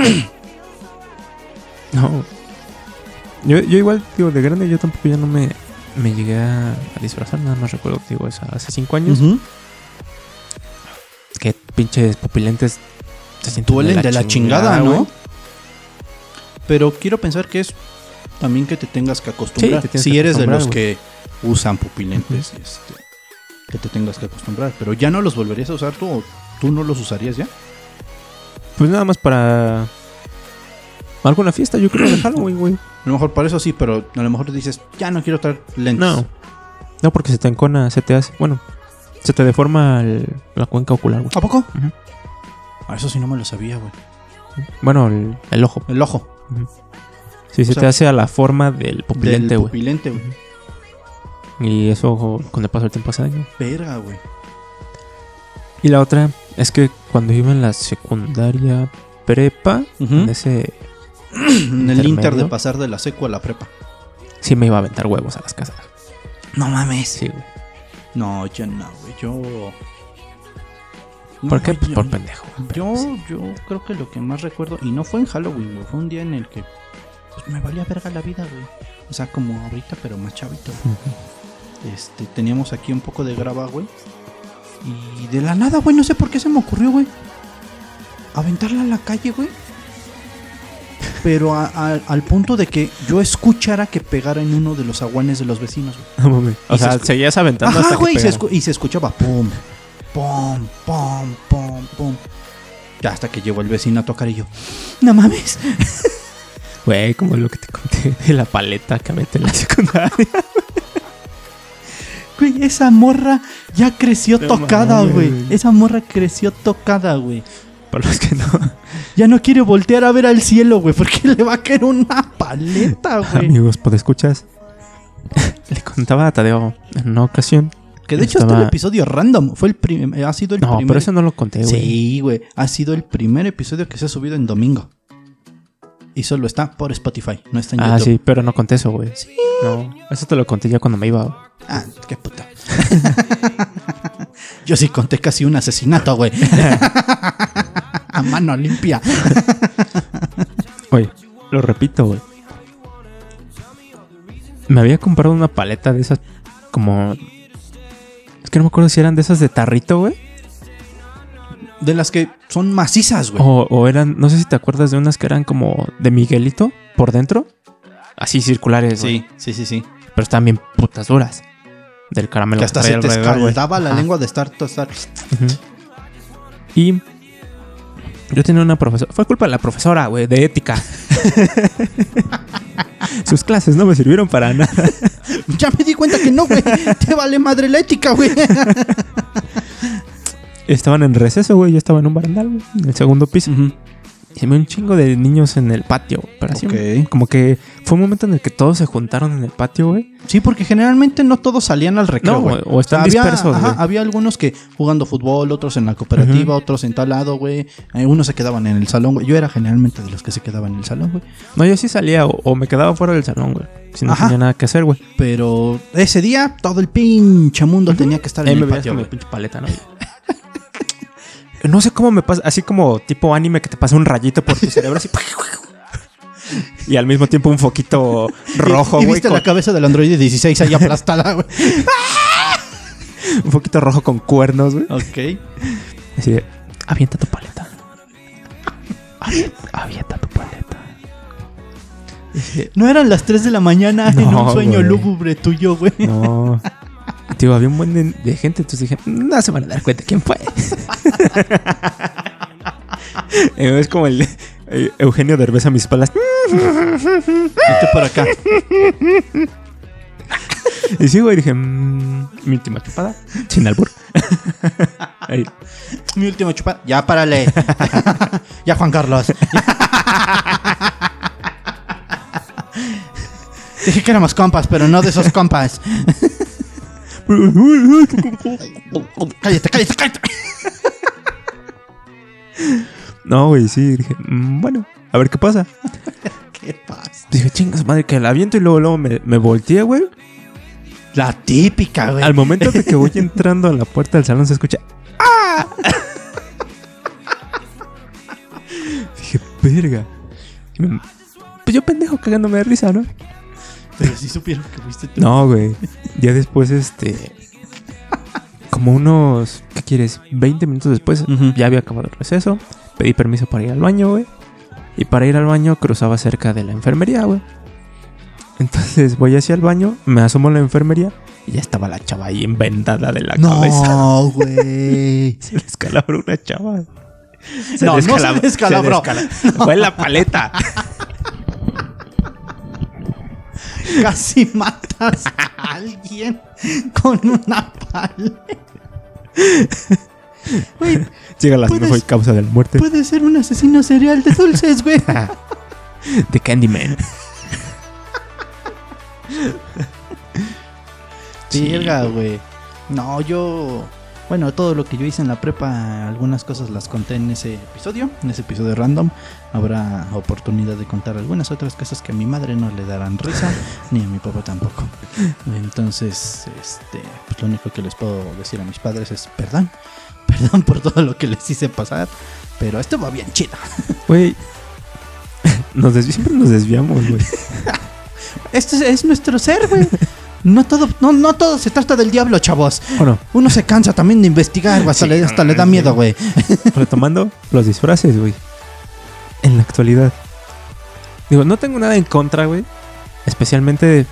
no. Yo, yo igual, digo, de grande yo tampoco ya no me, me llegué a, a disfrazar, nada más recuerdo, digo, esa- hace cinco años. Ujú. Que pinches pupilentes se sienten Duelen de la chingada, ¿no? güey. Pero quiero pensar que es también que te tengas que acostumbrar. Sí, te si que eres de los güey. que usan pupilentes, este, que te tengas que acostumbrar. Pero ya no los volverías a usar tú o tú no los usarías ya. Pues nada más para alguna fiesta, yo creo, de Halloween, güey. A lo mejor para eso sí, pero a lo mejor dices, ya no quiero traer lentes. No. No, porque se te encona, se te hace, bueno, se te deforma el- la cuenca ocular, güey. ¿A poco? A eso sí no me lo sabía, güey. Bueno, el, el ojo. El ojo. Sí, se sea, te hace a la forma del pupilente, del güey. pupilente, güey. Y eso con el paso del tiempo hace daño. Verga, güey. Y la otra es que cuando iba en la secundaria prepa, Ujú. en ese En el inter de pasar de la secu a la prepa. sí me iba a aventar huevos a las casas. No mames. Sí, güey. No, yo no, güey. Yo. ¿Por No, qué? Pues yo- por pendejo. Yo, sí. yo creo que lo que más recuerdo, y no fue en Halloween, güey, fue un día en el que pues, me valía verga la vida, güey. O sea, como ahorita, pero más chavito. Ujú. Este, teníamos aquí un poco de grava, güey. Y de la nada, güey, no sé por qué se me ocurrió, güey. Aventarla a la calle, güey. Pero a- a- al punto de que yo escuchara que pegara en uno de los aguanes de los vecinos, güey. O se sea, seguías aventando Ajá, hasta güey, que y se, y se escuchaba pum, pum, pum, pum, pum. Ya hasta que llegó el vecino a tocar y yo, no mames. Güey, como lo que te conté de la paleta que aventé en la secundaria. Güey, esa morra ya creció No tocada, güey. Esa morra creció tocada, güey. para los que no. Ya no quiere voltear a ver al cielo, güey, porque le va a caer una paleta, güey. Amigos, pues escuchas. Le contaba a Tadeo en una ocasión. Que de hecho este es episodio random. Fue el prim- ha sido el No, primer. pero eso no lo conté, güey. Sí, güey. Ha sido el primer episodio que se ha subido en domingo. Y solo está por Spotify, no está en Ah, YouTube. sí, pero no conté eso, güey. No, eso te lo conté ya cuando me iba. Ah, qué puta. Yo sí conté casi un asesinato, güey. a mano limpia. Oye, lo repito, güey. Me había comprado una paleta de esas como... Es que no me acuerdo si eran de esas de tarrito, güey. De las que son macizas, güey. O, o eran, no sé si te acuerdas de unas que eran como de Miguelito por dentro. Así circulares, sí, sí, sí, sí. Pero estaban bien putas duras. Del caramelo Que hasta traía se te escaldaba la lengua de estar tostar. Y yo tenía una profesora. Fue culpa de la profesora, güey, de ética. Sus clases no me sirvieron para nada. Ya me di cuenta que no, güey. Te vale madre la ética, güey. Estaban en receso, güey. Yo estaba en un barandal, güey, en el segundo piso. Y se me un chingo de niños en el patio. Pero así, Ok. como que fue un momento en el que todos se juntaron en el patio, güey. Sí, porque generalmente no todos salían al recreo, No, güey. o están había, dispersos, ajá, güey. había algunos que jugando fútbol, otros en la cooperativa, otros en tal lado, güey. Eh, Unos se quedaban en el salón, güey. Yo era generalmente de los que se quedaban en el salón, güey. No, yo sí salía o, o me quedaba fuera del salón, güey. Si no Ajá. tenía nada que hacer, güey. Pero ese día todo el pinche mundo tenía que estar en el patio, con mi güey. pinche paleta, ¿no? No sé cómo me pasa, así como tipo anime que te pasa un rayito por tu cerebro así. y al mismo tiempo un foquito rojo, güey. viste con- la cabeza del Android 16 ahí aplastada, güey. Un foquito rojo con cuernos, güey. ok. Así de, avienta tu paleta. Avienta, tu paleta. No eran las 3 de la mañana en un sueño güey. lúgubre tuyo, güey. No. Tío, había un buen de, de gente, entonces dije, no se van a dar cuenta quién fue. Eh, es como el eh, Eugenio Derbez a mis espaldas. Vete por acá. Y sí, güey, dije, mm, mi última chupada, sin albur. Ahí. Mi último chupada. Ya, párale. ya, Juan Carlos. Dije que éramos compas, pero no de esos compas. Cállate, cállate, cállate. No, güey, sí, dije, mm, bueno, a ver qué pasa. ¿Qué pasa? Dije, chingas madre, que la aviento y luego, luego me, me volteé, güey. La típica, güey. Al momento de que voy entrando a la puerta del salón se escucha ¡Ah! Dije, verga. Pues yo pendejo cagándome de risa, ¿no? Pero sí supieron que fuiste tú. No, güey. Ya después, este. Como unos. ¿Qué quieres? 20 minutos después, ya había acabado el receso. Pedí permiso para ir al baño, güey. Y para ir al baño cruzaba cerca de la enfermería, güey. Entonces voy hacia el baño, me asomo a la enfermería y ya estaba la chava ahí envendada de la cabeza. No, güey. Se le escalabró una chava. No, no se descalab- descalabró. descala- Fue la paleta. Casi matas a alguien con una pala. Güey, Llega la Puedes- mejor causa de la muerte. puede ser un asesino serial de dulces, güey. De Candyman. Verga, güey. No, yo. Bueno, todo lo que yo hice en la prepa, algunas cosas las conté en ese episodio, en ese episodio random. Habrá oportunidad de contar algunas otras cosas que a mi madre no le darán risa, ni a mi papá tampoco. Entonces, este, pues lo único que les puedo decir a mis padres es perdón. Perdón por todo lo que les hice pasar, pero esto va bien chido. Güey. Nos siempre nos desviamos, güey. Este es, es nuestro ser, güey. No todo, no, no todo se trata del diablo, chavos. Bueno, Uno se cansa también de investigar, güey, hasta, Sí, le, hasta le da sí. miedo, güey. retomando los disfraces, güey. En la actualidad. Digo, no tengo nada en contra, güey. Especialmente de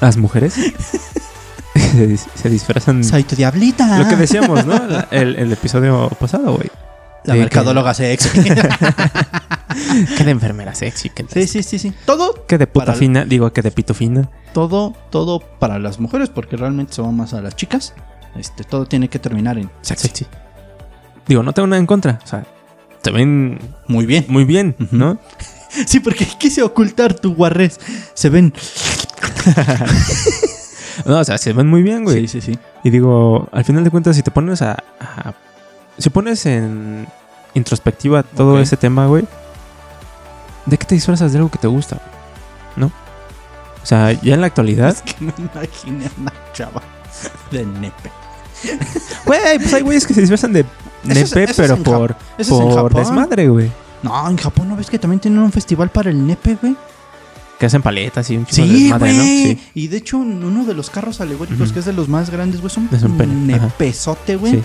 las mujeres. se, dis- se disfrazan. Soy tu diablita. Lo que decíamos, ¿no? La- El, el episodio pasado, güey. La Sí, mercadóloga sexy. Que de enfermera sexy, que sí, sí, sí, sí. Todo, Que de puta Para- fina, digo que de pito fina. todo, todo para las mujeres, porque realmente se va más a las chicas. Este, todo tiene que terminar en sexy. Sexy. Digo, no tengo nada en contra. O sea, se ven Muy bien. muy bien. ¿no? Sí, porque quise ocultar tu guarres. Se ven. No, o sea, se ven muy bien, güey. Sí, sí, sí. Y digo, al final de cuentas, si te pones a. a- si pones en introspectiva todo ese tema, güey, ¿de qué te disfrazas de algo que te gusta? ¿No? O sea, ya en la actualidad. Es que me imaginé a una chava de nepe. Güey, pues hay güeyes que se disfrazan de Eso es- nepe, eso es pero por, es por desmadre, güey. No, en Japón no ves que también tienen un festival para el nepe, güey. Que hacen paletas y un chico de Sí, desmadre, ¿no? Sí. Y de hecho, uno de los carros alegóricos, que es de los más grandes, güey, son Es un pene, nepesote, güey. Sí.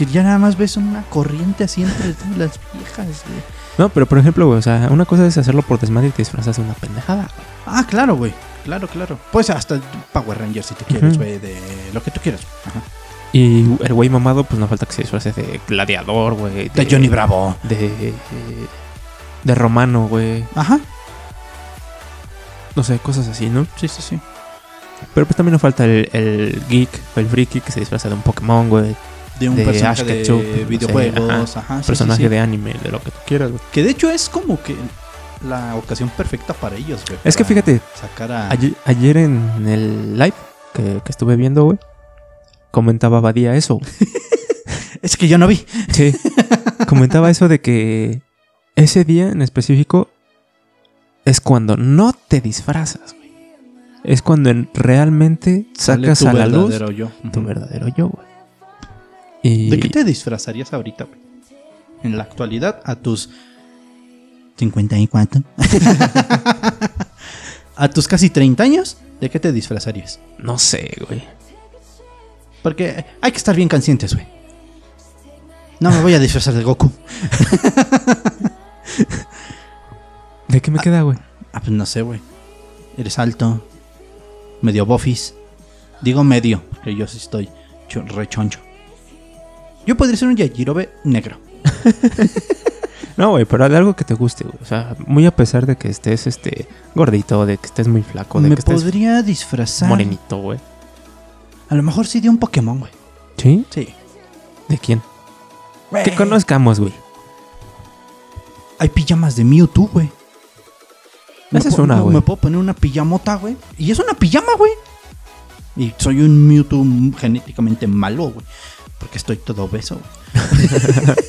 Que ya nada más ves una corriente así entre todas las viejas, güey. No, pero por ejemplo, güey, o sea, una cosa es hacerlo por desmadre y te disfrazas de una pendejada. Ah, claro, güey. Claro, claro. Pues hasta Power Rangers si te quieres, Ujú. güey, de lo que tú quieras. Ajá. Y el güey mamado, pues no falta que se disfrace de gladiador, güey. De Johnny Bravo. De. De romano, güey. Ajá. No sé, cosas así, ¿no? Sí, sí, sí. Pero pues también nos falta el, el geek o el friki que se disfraza de un Pokémon, güey. De un De personaje de videojuegos. ajá. sí, personaje sí. de anime, de lo que tú quieras, güey. Que de hecho es como que la ocasión perfecta para ellos, güey. Es que fíjate, Sacar a. ayer, ayer en el live que, que estuve viendo, güey, comentaba Badía eso. Es que yo no vi. Sí. comentaba eso de que ese día en específico es cuando no te disfrazas, güey. Es cuando en- realmente sacas a la luz yo. tu verdadero yo, güey. Y ¿De qué te disfrazarías ahorita, güey? En la actualidad, a tus 54. a tus casi 30 años, ¿de qué te disfrazarías? no sé, güey. Porque hay que estar bien conscientes, güey. No me voy a disfrazar de Goku. ¿De qué me queda, güey? Ah, pues no sé, güey. Eres alto, medio bofis. Digo medio, porque yo sí estoy cho- rechoncho. Yo podría ser un Yajirobe negro. No, güey, pero de algo que te guste, güey. O sea, muy a pesar de que estés este gordito, de que estés muy flaco, de Me que estés podría disfrazar. morenito, güey. A lo mejor sí de un Pokémon, güey. ¿Sí? Sí. ¿De quién? Güey, Que conozcamos, güey. Hay pijamas de Mewtwo, güey. Esa es una, güey. Me puedo poner una pijamota, güey. Y es una pijama, güey. Y soy un Mewtwo genéticamente malo, güey. Porque estoy todo obeso.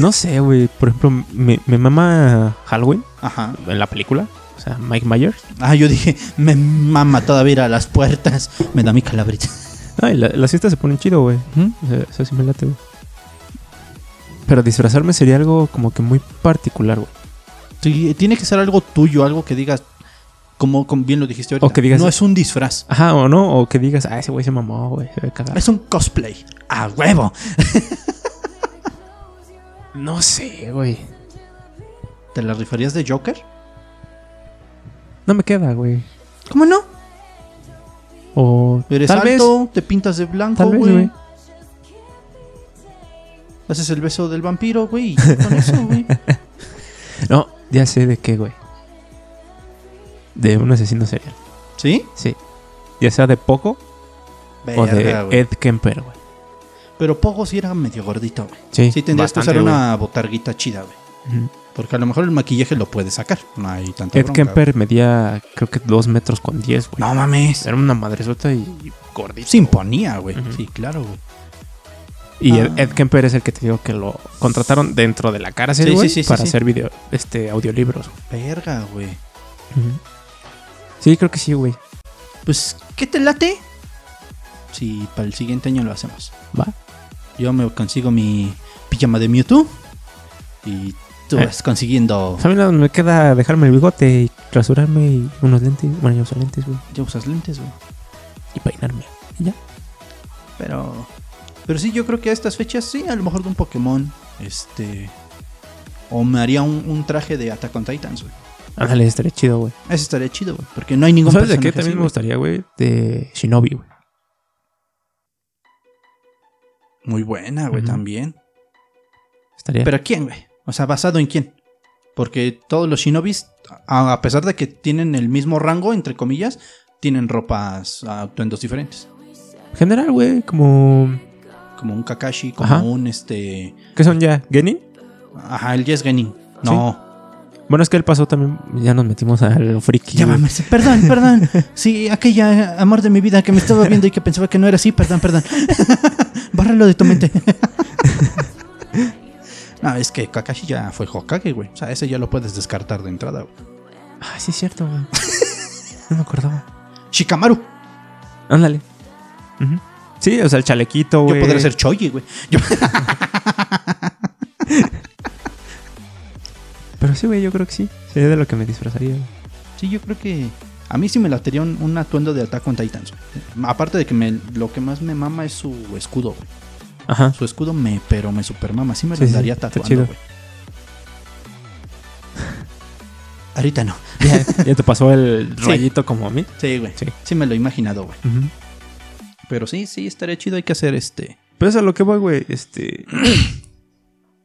No sé, güey. Por ejemplo, me, me mama Halloween Ajá. en la película. O sea, Mike Myers. Ah, yo dije, me mama todavía a las puertas. Me da mi calabrita. Ay, la- las fiestas se ponen chido, güey. Sea, eso sí me late, güey. Pero disfrazarme sería algo como que muy particular, güey. Sí, tiene que ser algo tuyo, algo que digas, como, como bien lo dijiste ahorita. O que digas- no es un disfraz, Ajá, o no, o que digas, ah, ese güey se mamó, güey, se ve cagado. es un cosplay. ¡A huevo! No sé, güey. ¿Te la rifarías de Joker? No me queda, güey. ¿Cómo no? O Eres tal vez, alto, te pintas de blanco, tal vez, güey. Haces el beso del vampiro, güey. y Con eso, güey. No, ya sé de qué, güey. De un asesino serial. ¿Sí? Sí. Ya sea de Poco o de güey. Ed Kemper, güey. Pero Pogo sí era medio gordito, güey. Sí, Sí, tendrías que bastante, usar güey. una botarguita chida, güey. Ujú. Porque a lo mejor el maquillaje lo puedes sacar. No hay tanta Ed bronca, Kemper medía, creo que dos metros con 10, güey. güey. No mames. Era una madresota y y gordito. Se imponía, güey. Ujú. Sí, claro, güey. Y Ah. Ed, Ed Kemper es el que te digo que lo contrataron dentro de la cárcel, Sí, güey, sí, sí, sí, para sí. hacer video, este, audiolibros. Verga, güey. Ujú. Sí, creo que sí, güey. Pues, ¿qué te late? Si para el siguiente año lo hacemos. Va. Yo me consigo mi pijama de Mewtwo. Y tú Eh. vas consiguiendo. A mí más me queda dejarme el bigote y rasurarme y unos lentes. Bueno, yo uso lentes, güey. Ya usas lentes, güey. Y peinarme. Y ya. Pero. Pero sí, yo creo que a estas fechas, sí, a lo mejor de un Pokémon. Este. O me haría un, un traje de Attack on Titans, güey. Ándale, estaría chido, güey. Ese estaría chido, güey. Porque no hay ningún ¿Sabes de qué también así, me gustaría, güey? De Shinobi, güey. Muy buena, güey, también. Estaría. ¿Pero quién, güey? O sea, ¿basado en quién? Porque todos los shinobis, a pesar de que tienen el mismo rango, entre comillas, tienen ropas, atuendos diferentes. General, güey, como. Como un Kakashi, como Ajá. un este. ¿Qué son ya? ¿Genin? Ajá, el Yes Genin. No. Bueno, es que él pasó también, ya nos metimos al friki. Mames, perdón, perdón. Sí, aquella amor de mi vida que me estaba viendo y que pensaba que no era así, perdón, perdón. Bárralo de tu mente. no, es que Kakashi ya fue Hokage, güey. O sea, ese ya lo puedes descartar de entrada, güey. Ah, sí es cierto, güey. no me acordaba. Shikamaru. Ándale. Sí, o sea, el chalequito, güey. Yo podría ser Choji, güey. Yo- Pero sí, güey, yo creo que sí. Sería de lo que me disfrazaría. güey. Sí, yo creo que a mí sí me latería un, un atuendo de Attack on Titans. güey. Aparte de que me, lo que más me mama es su escudo, güey. Ajá. Su escudo me, pero me super mama. Sí me Sí, lo sí, está tatuando, chido. güey. Ahorita no. Ya, ya te pasó el Sí. rayito como a mí. Sí, güey. Sí. Sí. me lo he imaginado, güey. Ujú. Pero sí, sí, estaría chido. Hay que hacer este. Pero eso a lo que voy, güey. Este.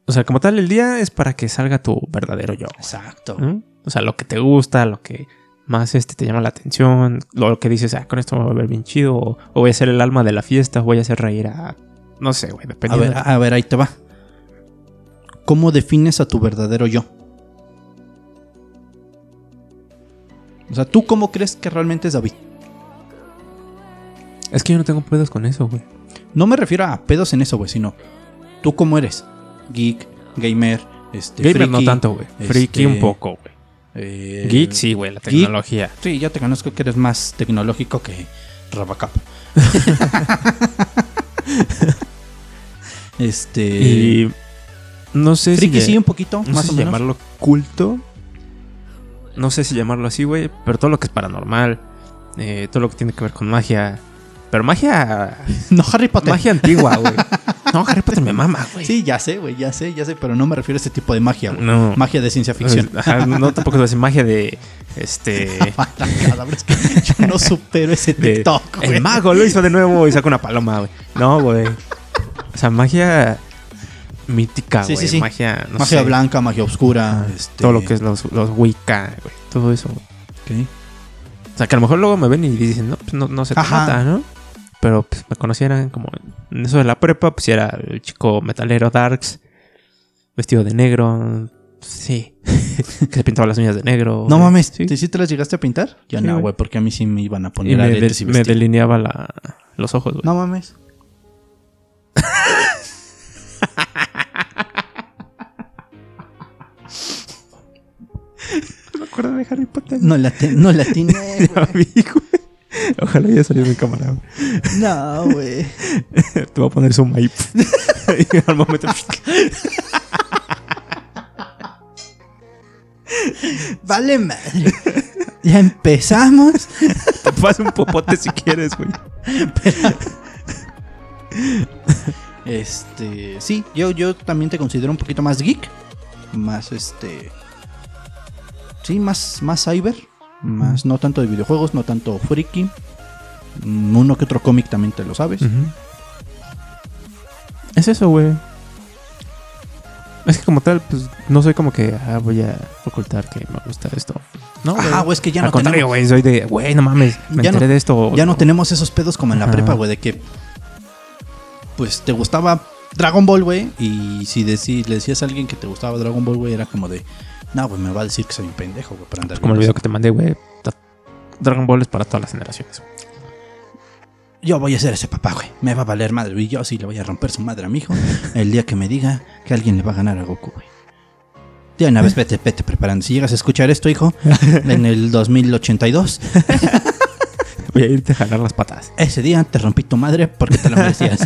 O sea, como tal, el día es para que salga tu verdadero yo. Exacto. ¿no? O sea, lo que te gusta, lo que más este, te llama la atención, lo que dices, ah, con esto me voy a ver bien chido, o, o voy a ser el alma de la fiesta, o voy a hacer reír a. No sé, güey, A dependiendo. ver, a ver, ahí te va. ¿Cómo defines a tu verdadero yo? O sea, ¿tú cómo crees que realmente es David? Es que yo no tengo pedos con eso, güey. No me refiero a pedos en eso, güey, sino tú cómo eres. Geek, gamer, este, Gamer no tanto, güey. este, Friki un poco, güey. eh, Geek sí, güey, la geek. tecnología. Sí, ya te conozco que eres más tecnológico que Rabacap. este. Y. No sé Friki si. sí, un poquito, no más sé o si menos. llamarlo culto. No sé si llamarlo así, güey. Pero todo lo que es paranormal. eh, todo lo que tiene que ver con magia. Pero magia. No, Harry Potter. Magia antigua, güey. No, Harry Potter me mama, güey. Sí, ya sé, güey, ya sé, ya sé, pero no me refiero a ese tipo de magia, güey. No. Magia de ciencia ficción. Ajá, no tampoco es magia de. Este. Es que yo no supero ese de- TikTok, güey. el mago lo hizo de nuevo y saca una paloma, güey. No, güey. O sea, magia mítica, güey. sí, sí. Magia, no magia sé. blanca, magia oscura. Este... Todo lo que es los, los Wicca, güey. Todo eso. Ok. O sea, que a lo mejor luego me ven y dicen, no, pues no, no se Ajá. trata, ¿no? Pero pues me conocieran como en eso de la prepa, pues era el chico metalero Darks, vestido de negro. Sí. que se pintaba las uñas de negro. No mames, Sí. ¿te, sí te las llegaste a pintar? Ya Sí, no, güey. porque a mí sí me iban a Y poner me, y me delineaba la, los ojos, güey. No mames. No me acuerdo de Harry Potter. No la, te- no la Ya güey. Ojalá haya salido en cámara. No, güey. Te voy a poner zoom ahí. y al momento. Vale madre. Ya empezamos. Te paso un popote si quieres, güey. Este, sí, yo, yo también te considero un poquito más geek. Más este. Sí, más, más cyber. Más, no tanto de videojuegos, no tanto friki. Mm, Uno que otro cómic también te lo sabes. Es eso, güey. Es que como tal, pues no soy como que ah, voy a ocultar que me gusta esto. No. Ajá, güey, es que ya Al no contrario, tenemos, güey, soy de, güey, no mames, me Ya no- enteré de esto. ya no tenemos esos pedos como en la Ajá. prepa, güey, de que pues te gustaba Dragon Ball, güey, y si deci- le decías a alguien que te gustaba Dragon Ball, güey, era como de, no, güey, me va a decir que soy un pendejo, güey, para andar Como el video que te mandé, güey. Dragon Ball es para todas las generaciones. yo voy a ser ese papá, güey. Me va a valer madre, güey. Yo sí le voy a romper su madre a mi hijo el día que me diga que alguien le va a ganar a Goku, güey. De una vez vete, vete preparando. Si llegas a escuchar esto, hijo, en el 2082, Voy a irte a jalar las patas. ese día te rompí tu madre porque te lo merecías.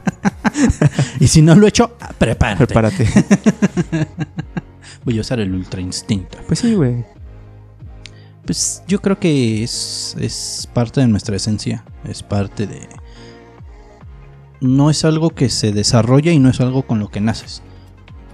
y si no lo he hecho, prepárate. Prepárate. Voy a usar el ultra instinto. pues sí, güey. Pues yo creo que es, es parte de nuestra esencia. Es parte de. No es algo que se desarrolla y no es algo con lo que naces.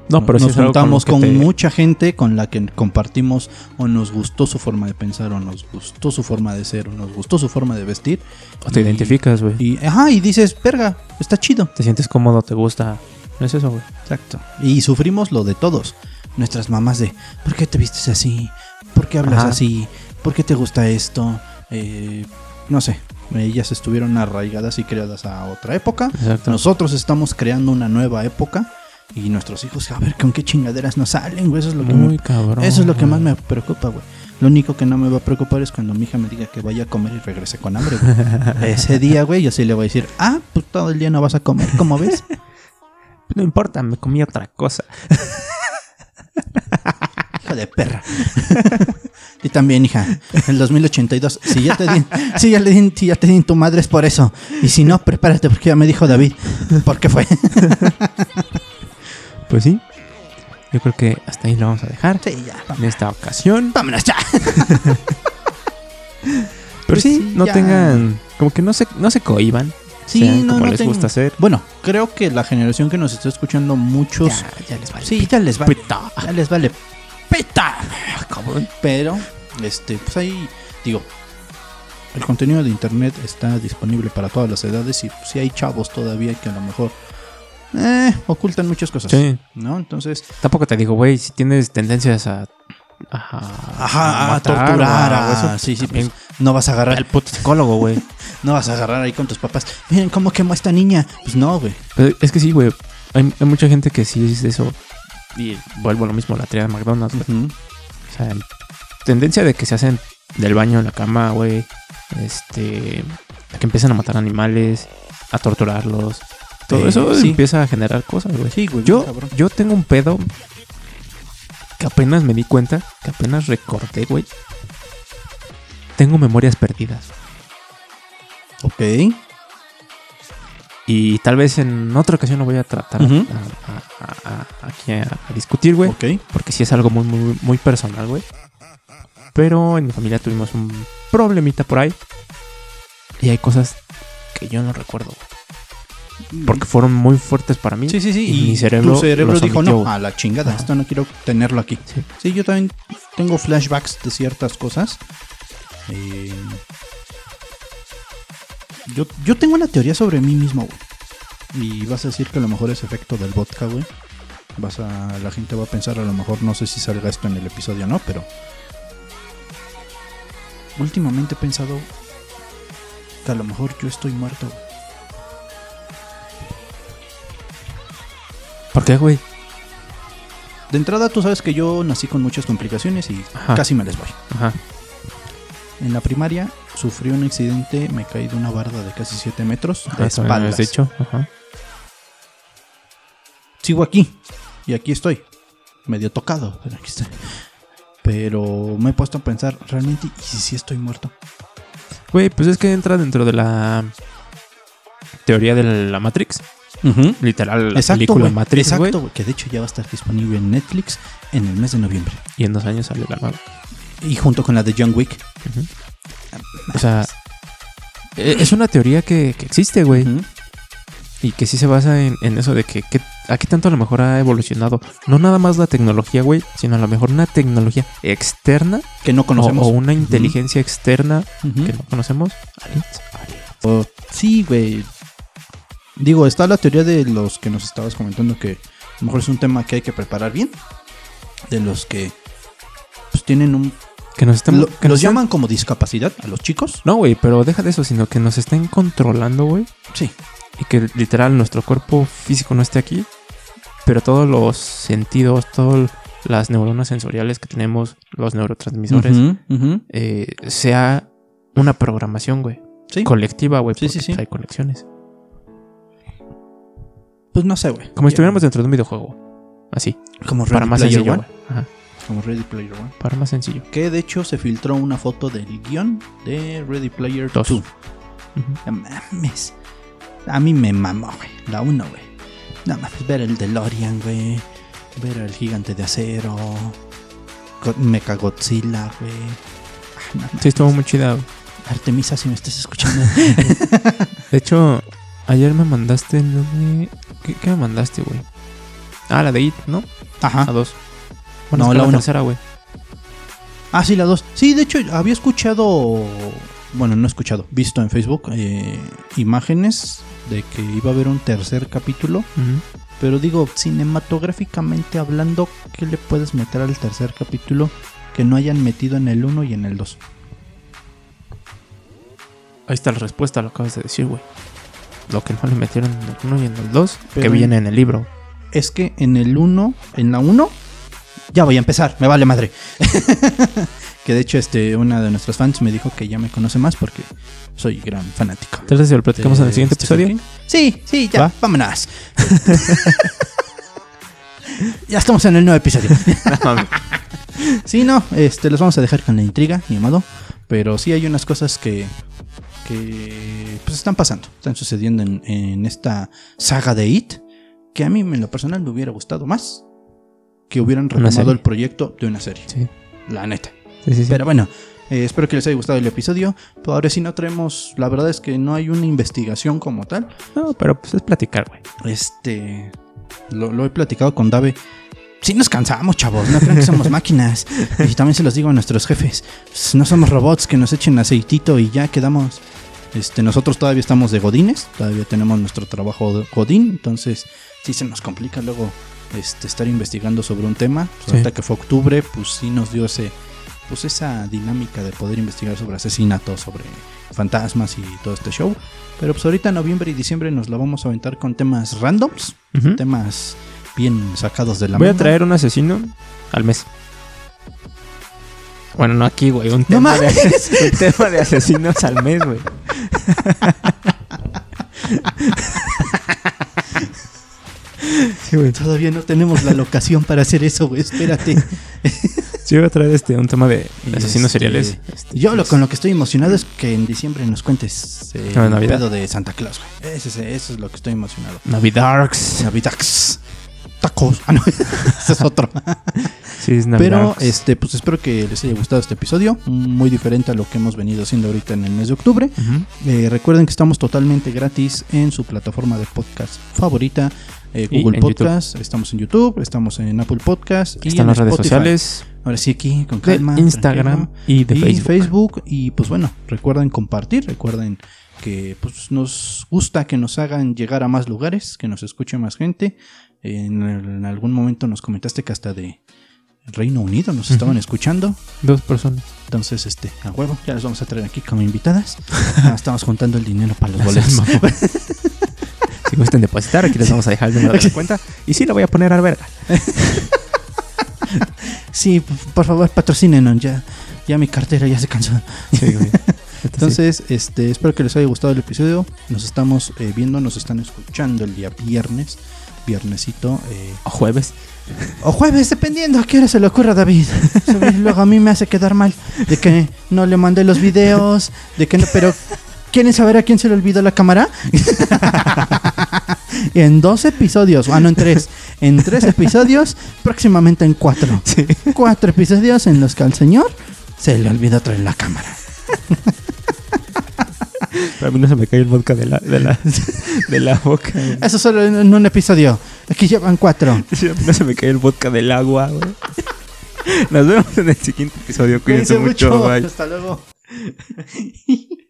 No, pero nos con juntamos con, te- mucha gente con la que compartimos o nos gustó su forma de pensar o nos gustó su forma de ser o nos gustó su forma de vestir. O te Y- identificas, güey. Y, ajá, y dices, verga, está chido. Te sientes cómodo, te gusta. Es eso, güey. Exacto. Y sufrimos lo de todos. Nuestras mamás de, ¿por qué te vistes así? ¿Por qué hablas Ajá. así? ¿Por qué te gusta esto? Eh, no sé. Ellas estuvieron arraigadas y creadas a otra época. Exacto. Nosotros estamos creando una nueva época Y nuestros hijos, a ver con qué chingaderas nos salen, güey. Eso es lo que, me- Muy cabrón. eso es lo que más me preocupa, güey. Lo único que no me va a preocupar es cuando mi hija me diga que vaya a comer y regrese con hambre, güey. Ese día, güey, yo sí le voy a decir, ah, pues todo el día no vas a comer, ¿cómo ves? No importa, me comí otra cosa. Hijo de perra. y también, hija, el 2082, si ya te di, si ya le di, si ya te di tu madre es por eso. Y si no, prepárate porque ya me dijo David. ¿Por qué fue? Pues sí. Yo creo que hasta ahí lo vamos a dejar. sí, ya. En esta ocasión. Vámonos ya. Pero Pues sí, sí, no ya. tengan. Como que no se, no se cohiban. Sí, sean no, como no les tengo- gusta hacer. Bueno, creo que la generación que nos está escuchando muchos... Ya, ya les vale. Sí, ya les vale. Pita. Ya les vale. ¡Peta! Cabrón. Pero, este, pues ahí, digo, el contenido de internet está disponible para todas las edades y si hay chavos todavía que a lo mejor eh, ocultan muchas cosas. Sí. ¿No? Entonces, Tampoco te digo, güey, si tienes tendencias a. A, ajá, a, matar torturar, o a- eso sí, sí, pues, no vas a agarrar, El puto psicólogo, güey. no vas a agarrar ahí con tus papás. Miren cómo quemó a esta niña. Pues no, güey. Pero es que sí, güey. Hay, hay mucha gente que sí es eso. Y vuelvo a lo mismo, la tría de McDonald's, güey. O sea, tendencia de que se hacen del baño en la cama, güey. Este. a que empiezan a matar animales, a torturarlos. Todo Eh, eso sí. empieza a generar cosas, güey. Sí, güey. Yo, cabrón. yo tengo un pedo que apenas me di cuenta, que apenas recordé, güey. Tengo memorias perdidas. Ok. Y tal vez en otra ocasión lo voy a tratar a- a- a- a- aquí a, discutir, güey. Porque sí es algo muy, muy, muy personal, güey. Pero en mi familia tuvimos un problemita por ahí. Y hay cosas que yo no recuerdo, güey. Porque fueron muy fuertes para mí. Sí, sí, sí. Y Y mi cerebro tu cerebro los dijo, omitió, no, a la chingada, esto no quiero tenerlo aquí. Sí. Sí, yo también tengo flashbacks de ciertas cosas. Eh, yo, yo tengo una teoría sobre mí mismo, güey. Y vas a decir que a lo mejor es efecto del vodka, güey. Vas a, la gente va a pensar, a lo mejor, no sé si salga esto en el episodio o no, pero... Últimamente he pensado que a lo mejor yo estoy muerto. güey. ¿Por qué, güey? De entrada, tú sabes que yo nací con muchas complicaciones y Ajá. casi me les voy. Ajá. En la primaria sufrí un accidente, me caí de una barda de casi 7 metros de Ajá, eso me espaldas. dicho. Ajá. Sigo aquí y aquí estoy, medio tocado, pero aquí estoy. Pero me he puesto a pensar, realmente, ¿y si sí estoy muerto? Güey, pues es que entra dentro de la teoría de la Matrix. Literal, la Exacto, película. Matrix. Exacto, que de hecho ya va a estar disponible en Netflix en el mes de noviembre. Y en dos años sale la nueva. Y junto con la de John Wick. O sea, e- es una teoría que, que existe, güey. Y que sí se basa en, en eso de que, que a qué tanto a lo mejor ha evolucionado. No nada más la tecnología, güey, sino a lo mejor una tecnología externa Que no conocemos. o una inteligencia externa que no conocemos. Aliens, sí, güey. Digo, está la teoría de los que nos estabas comentando que a lo mejor es un tema que hay que preparar bien. De los que pues tienen un... Que nos estén... lo- que nos los estén- llaman como discapacidad a los chicos. No, güey, pero deja de eso, sino que nos estén controlando, güey. Sí. Y que literal nuestro cuerpo físico no esté aquí. Pero todos los sentidos, todas las neuronas sensoriales que tenemos, los neurotransmisores, eh, sea una programación, güey. Sí. Colectiva, güey. Sí, sí, sí. hay conexiones. Pues no sé, güey. Como si estuviéramos dentro de un videojuego. Así. Como Para más sencillo, güey. Ajá. Como Ready Player One. Para más sencillo. Que de hecho se filtró una foto del guion de Ready Player Dos. 2. Ujú. No mames. A mí me mamó, güey. La 1, güey. No mames, ver el DeLorean, güey. Ver al gigante de acero. Mecha Godzilla, güey. Ah. Sí, estuvo muy chida. Artemisa, si me estás escuchando. De hecho, ayer me mandaste. ¿no? de- ¿Qué, qué me mandaste, güey? Ah, la de It, ¿no? A Ajá. dos. No, Bueno, no, la la tercera, güey. Ah, sí, la 2. Sí, de hecho, había escuchado. Bueno, no he escuchado. Visto en Facebook eh, imágenes de que iba a haber un tercer capítulo. Ujú. Pero digo, cinematográficamente hablando, ¿qué le puedes meter al tercer capítulo que no hayan metido en el 1 y en el 2? Ahí está la respuesta, lo acabas de decir, güey. Lo que no le metieron en el 1 y en el 2, que viene en el libro. es que en el 1, en la 1, ya voy a empezar, me vale madre. que de hecho, este, una de nuestros fans me dijo que ya me conoce más porque soy gran fanático. Entonces, si lo platicamos en el siguiente episodio. King. Sí, sí, ya, ¿Va? vámonos. ya estamos en el nuevo episodio. No. Sí, no, este, los vamos a dejar con la intriga, ni modo. Pero sí hay unas cosas que, que pues están pasando, están sucediendo en, en esta saga de It, que a mí en lo personal me hubiera gustado más que hubieran retomado el proyecto de una serie. Sí, La neta. sí, sí. sí. Pero bueno, eh, espero que les haya gustado el episodio. Pero ahora sí no traemos, la verdad es que no hay una investigación como tal. No, pero pues es platicar, güey. Este, lo, lo he platicado con Dave. Sí nos cansamos, chavos. No crean que somos máquinas. Y también se los digo a nuestros jefes. pues, No somos robots que nos echen aceitito y ya quedamos. Este, nosotros todavía estamos de godines. Todavía tenemos nuestro trabajo de godín. Entonces, sí se nos complica luego este, estar investigando sobre un tema. Pues, Sí. Ahorita que fue octubre, pues sí nos dio ese, pues esa dinámica de poder investigar sobre asesinatos, sobre fantasmas y todo este show. Pero pues ahorita noviembre y diciembre nos la vamos a aventar con temas randoms, temas bien sacados de la Voy a traer un asesino al mes. Bueno, no aquí, güey. Un, ¡No tema de, un tema de asesinos al mes, güey. Sí, güey. Todavía no tenemos la locación para hacer eso, güey. Espérate. Sí, voy a traer este, un tema de Y asesinos este, seriales. Este, Yo lo, con lo que estoy emocionado es que en diciembre nos cuentes eh, Ah, el Navidad. pedo de Santa Claus, güey. Ese, es- eso es lo que estoy emocionado. Navidarks. Navidax. Tacos. Ah, no, ese es otro. Sí, es Pero Navidarks. este, pues espero que les haya gustado este episodio. Muy diferente a lo que hemos venido haciendo ahorita en el mes de octubre. Eh, recuerden que estamos totalmente gratis en su plataforma de podcast favorita, eh, Google Podcast. Estamos en YouTube, estamos en Apple Podcast y Están en las redes sociales Ahora sí aquí con de calma, Instagram tranquilo. y de y Facebook. Facebook. y pues bueno, recuerden compartir, recuerden que pues nos gusta que nos hagan llegar a más lugares, que nos escuche más gente. En, en algún momento nos comentaste que hasta de Reino Unido nos estaban escuchando. Dos personas. Entonces, este, a huevo, ya las vamos a traer aquí como invitadas. Ah, estamos juntando el dinero para los boletos. si gusten depositar, aquí les vamos a dejar el número de la cuenta. Y sí, lo voy a poner a verga. Sí, por favor, patrocínenos. Ya, ya mi cartera ya se cansó. Sí, güey. Entonces, este, espero que les haya gustado el episodio. Nos estamos eh, viendo, nos están escuchando el día viernes. Viernesito. eh, O jueves. o jueves, dependiendo a qué hora se le ocurra a David. Luego a mí me hace quedar mal de que no le mandé los videos, de que no, pero ¿quieren saber a quién se le olvidó la cámara? en dos episodios, ah, no, en tres. En tres episodios, próximamente en cuatro. Sí. Cuatro episodios en los que al señor se le olvidó traer la cámara. Pero a mí no se me cae el vodka de la, de la, de la boca. güey. Eso solo en, un episodio. Aquí llevan cuatro. Sí, a mí no se me cae el vodka del agua, güey. Nos vemos en el siguiente episodio. Cuídense Cuídense mucho. Bye. Hasta luego.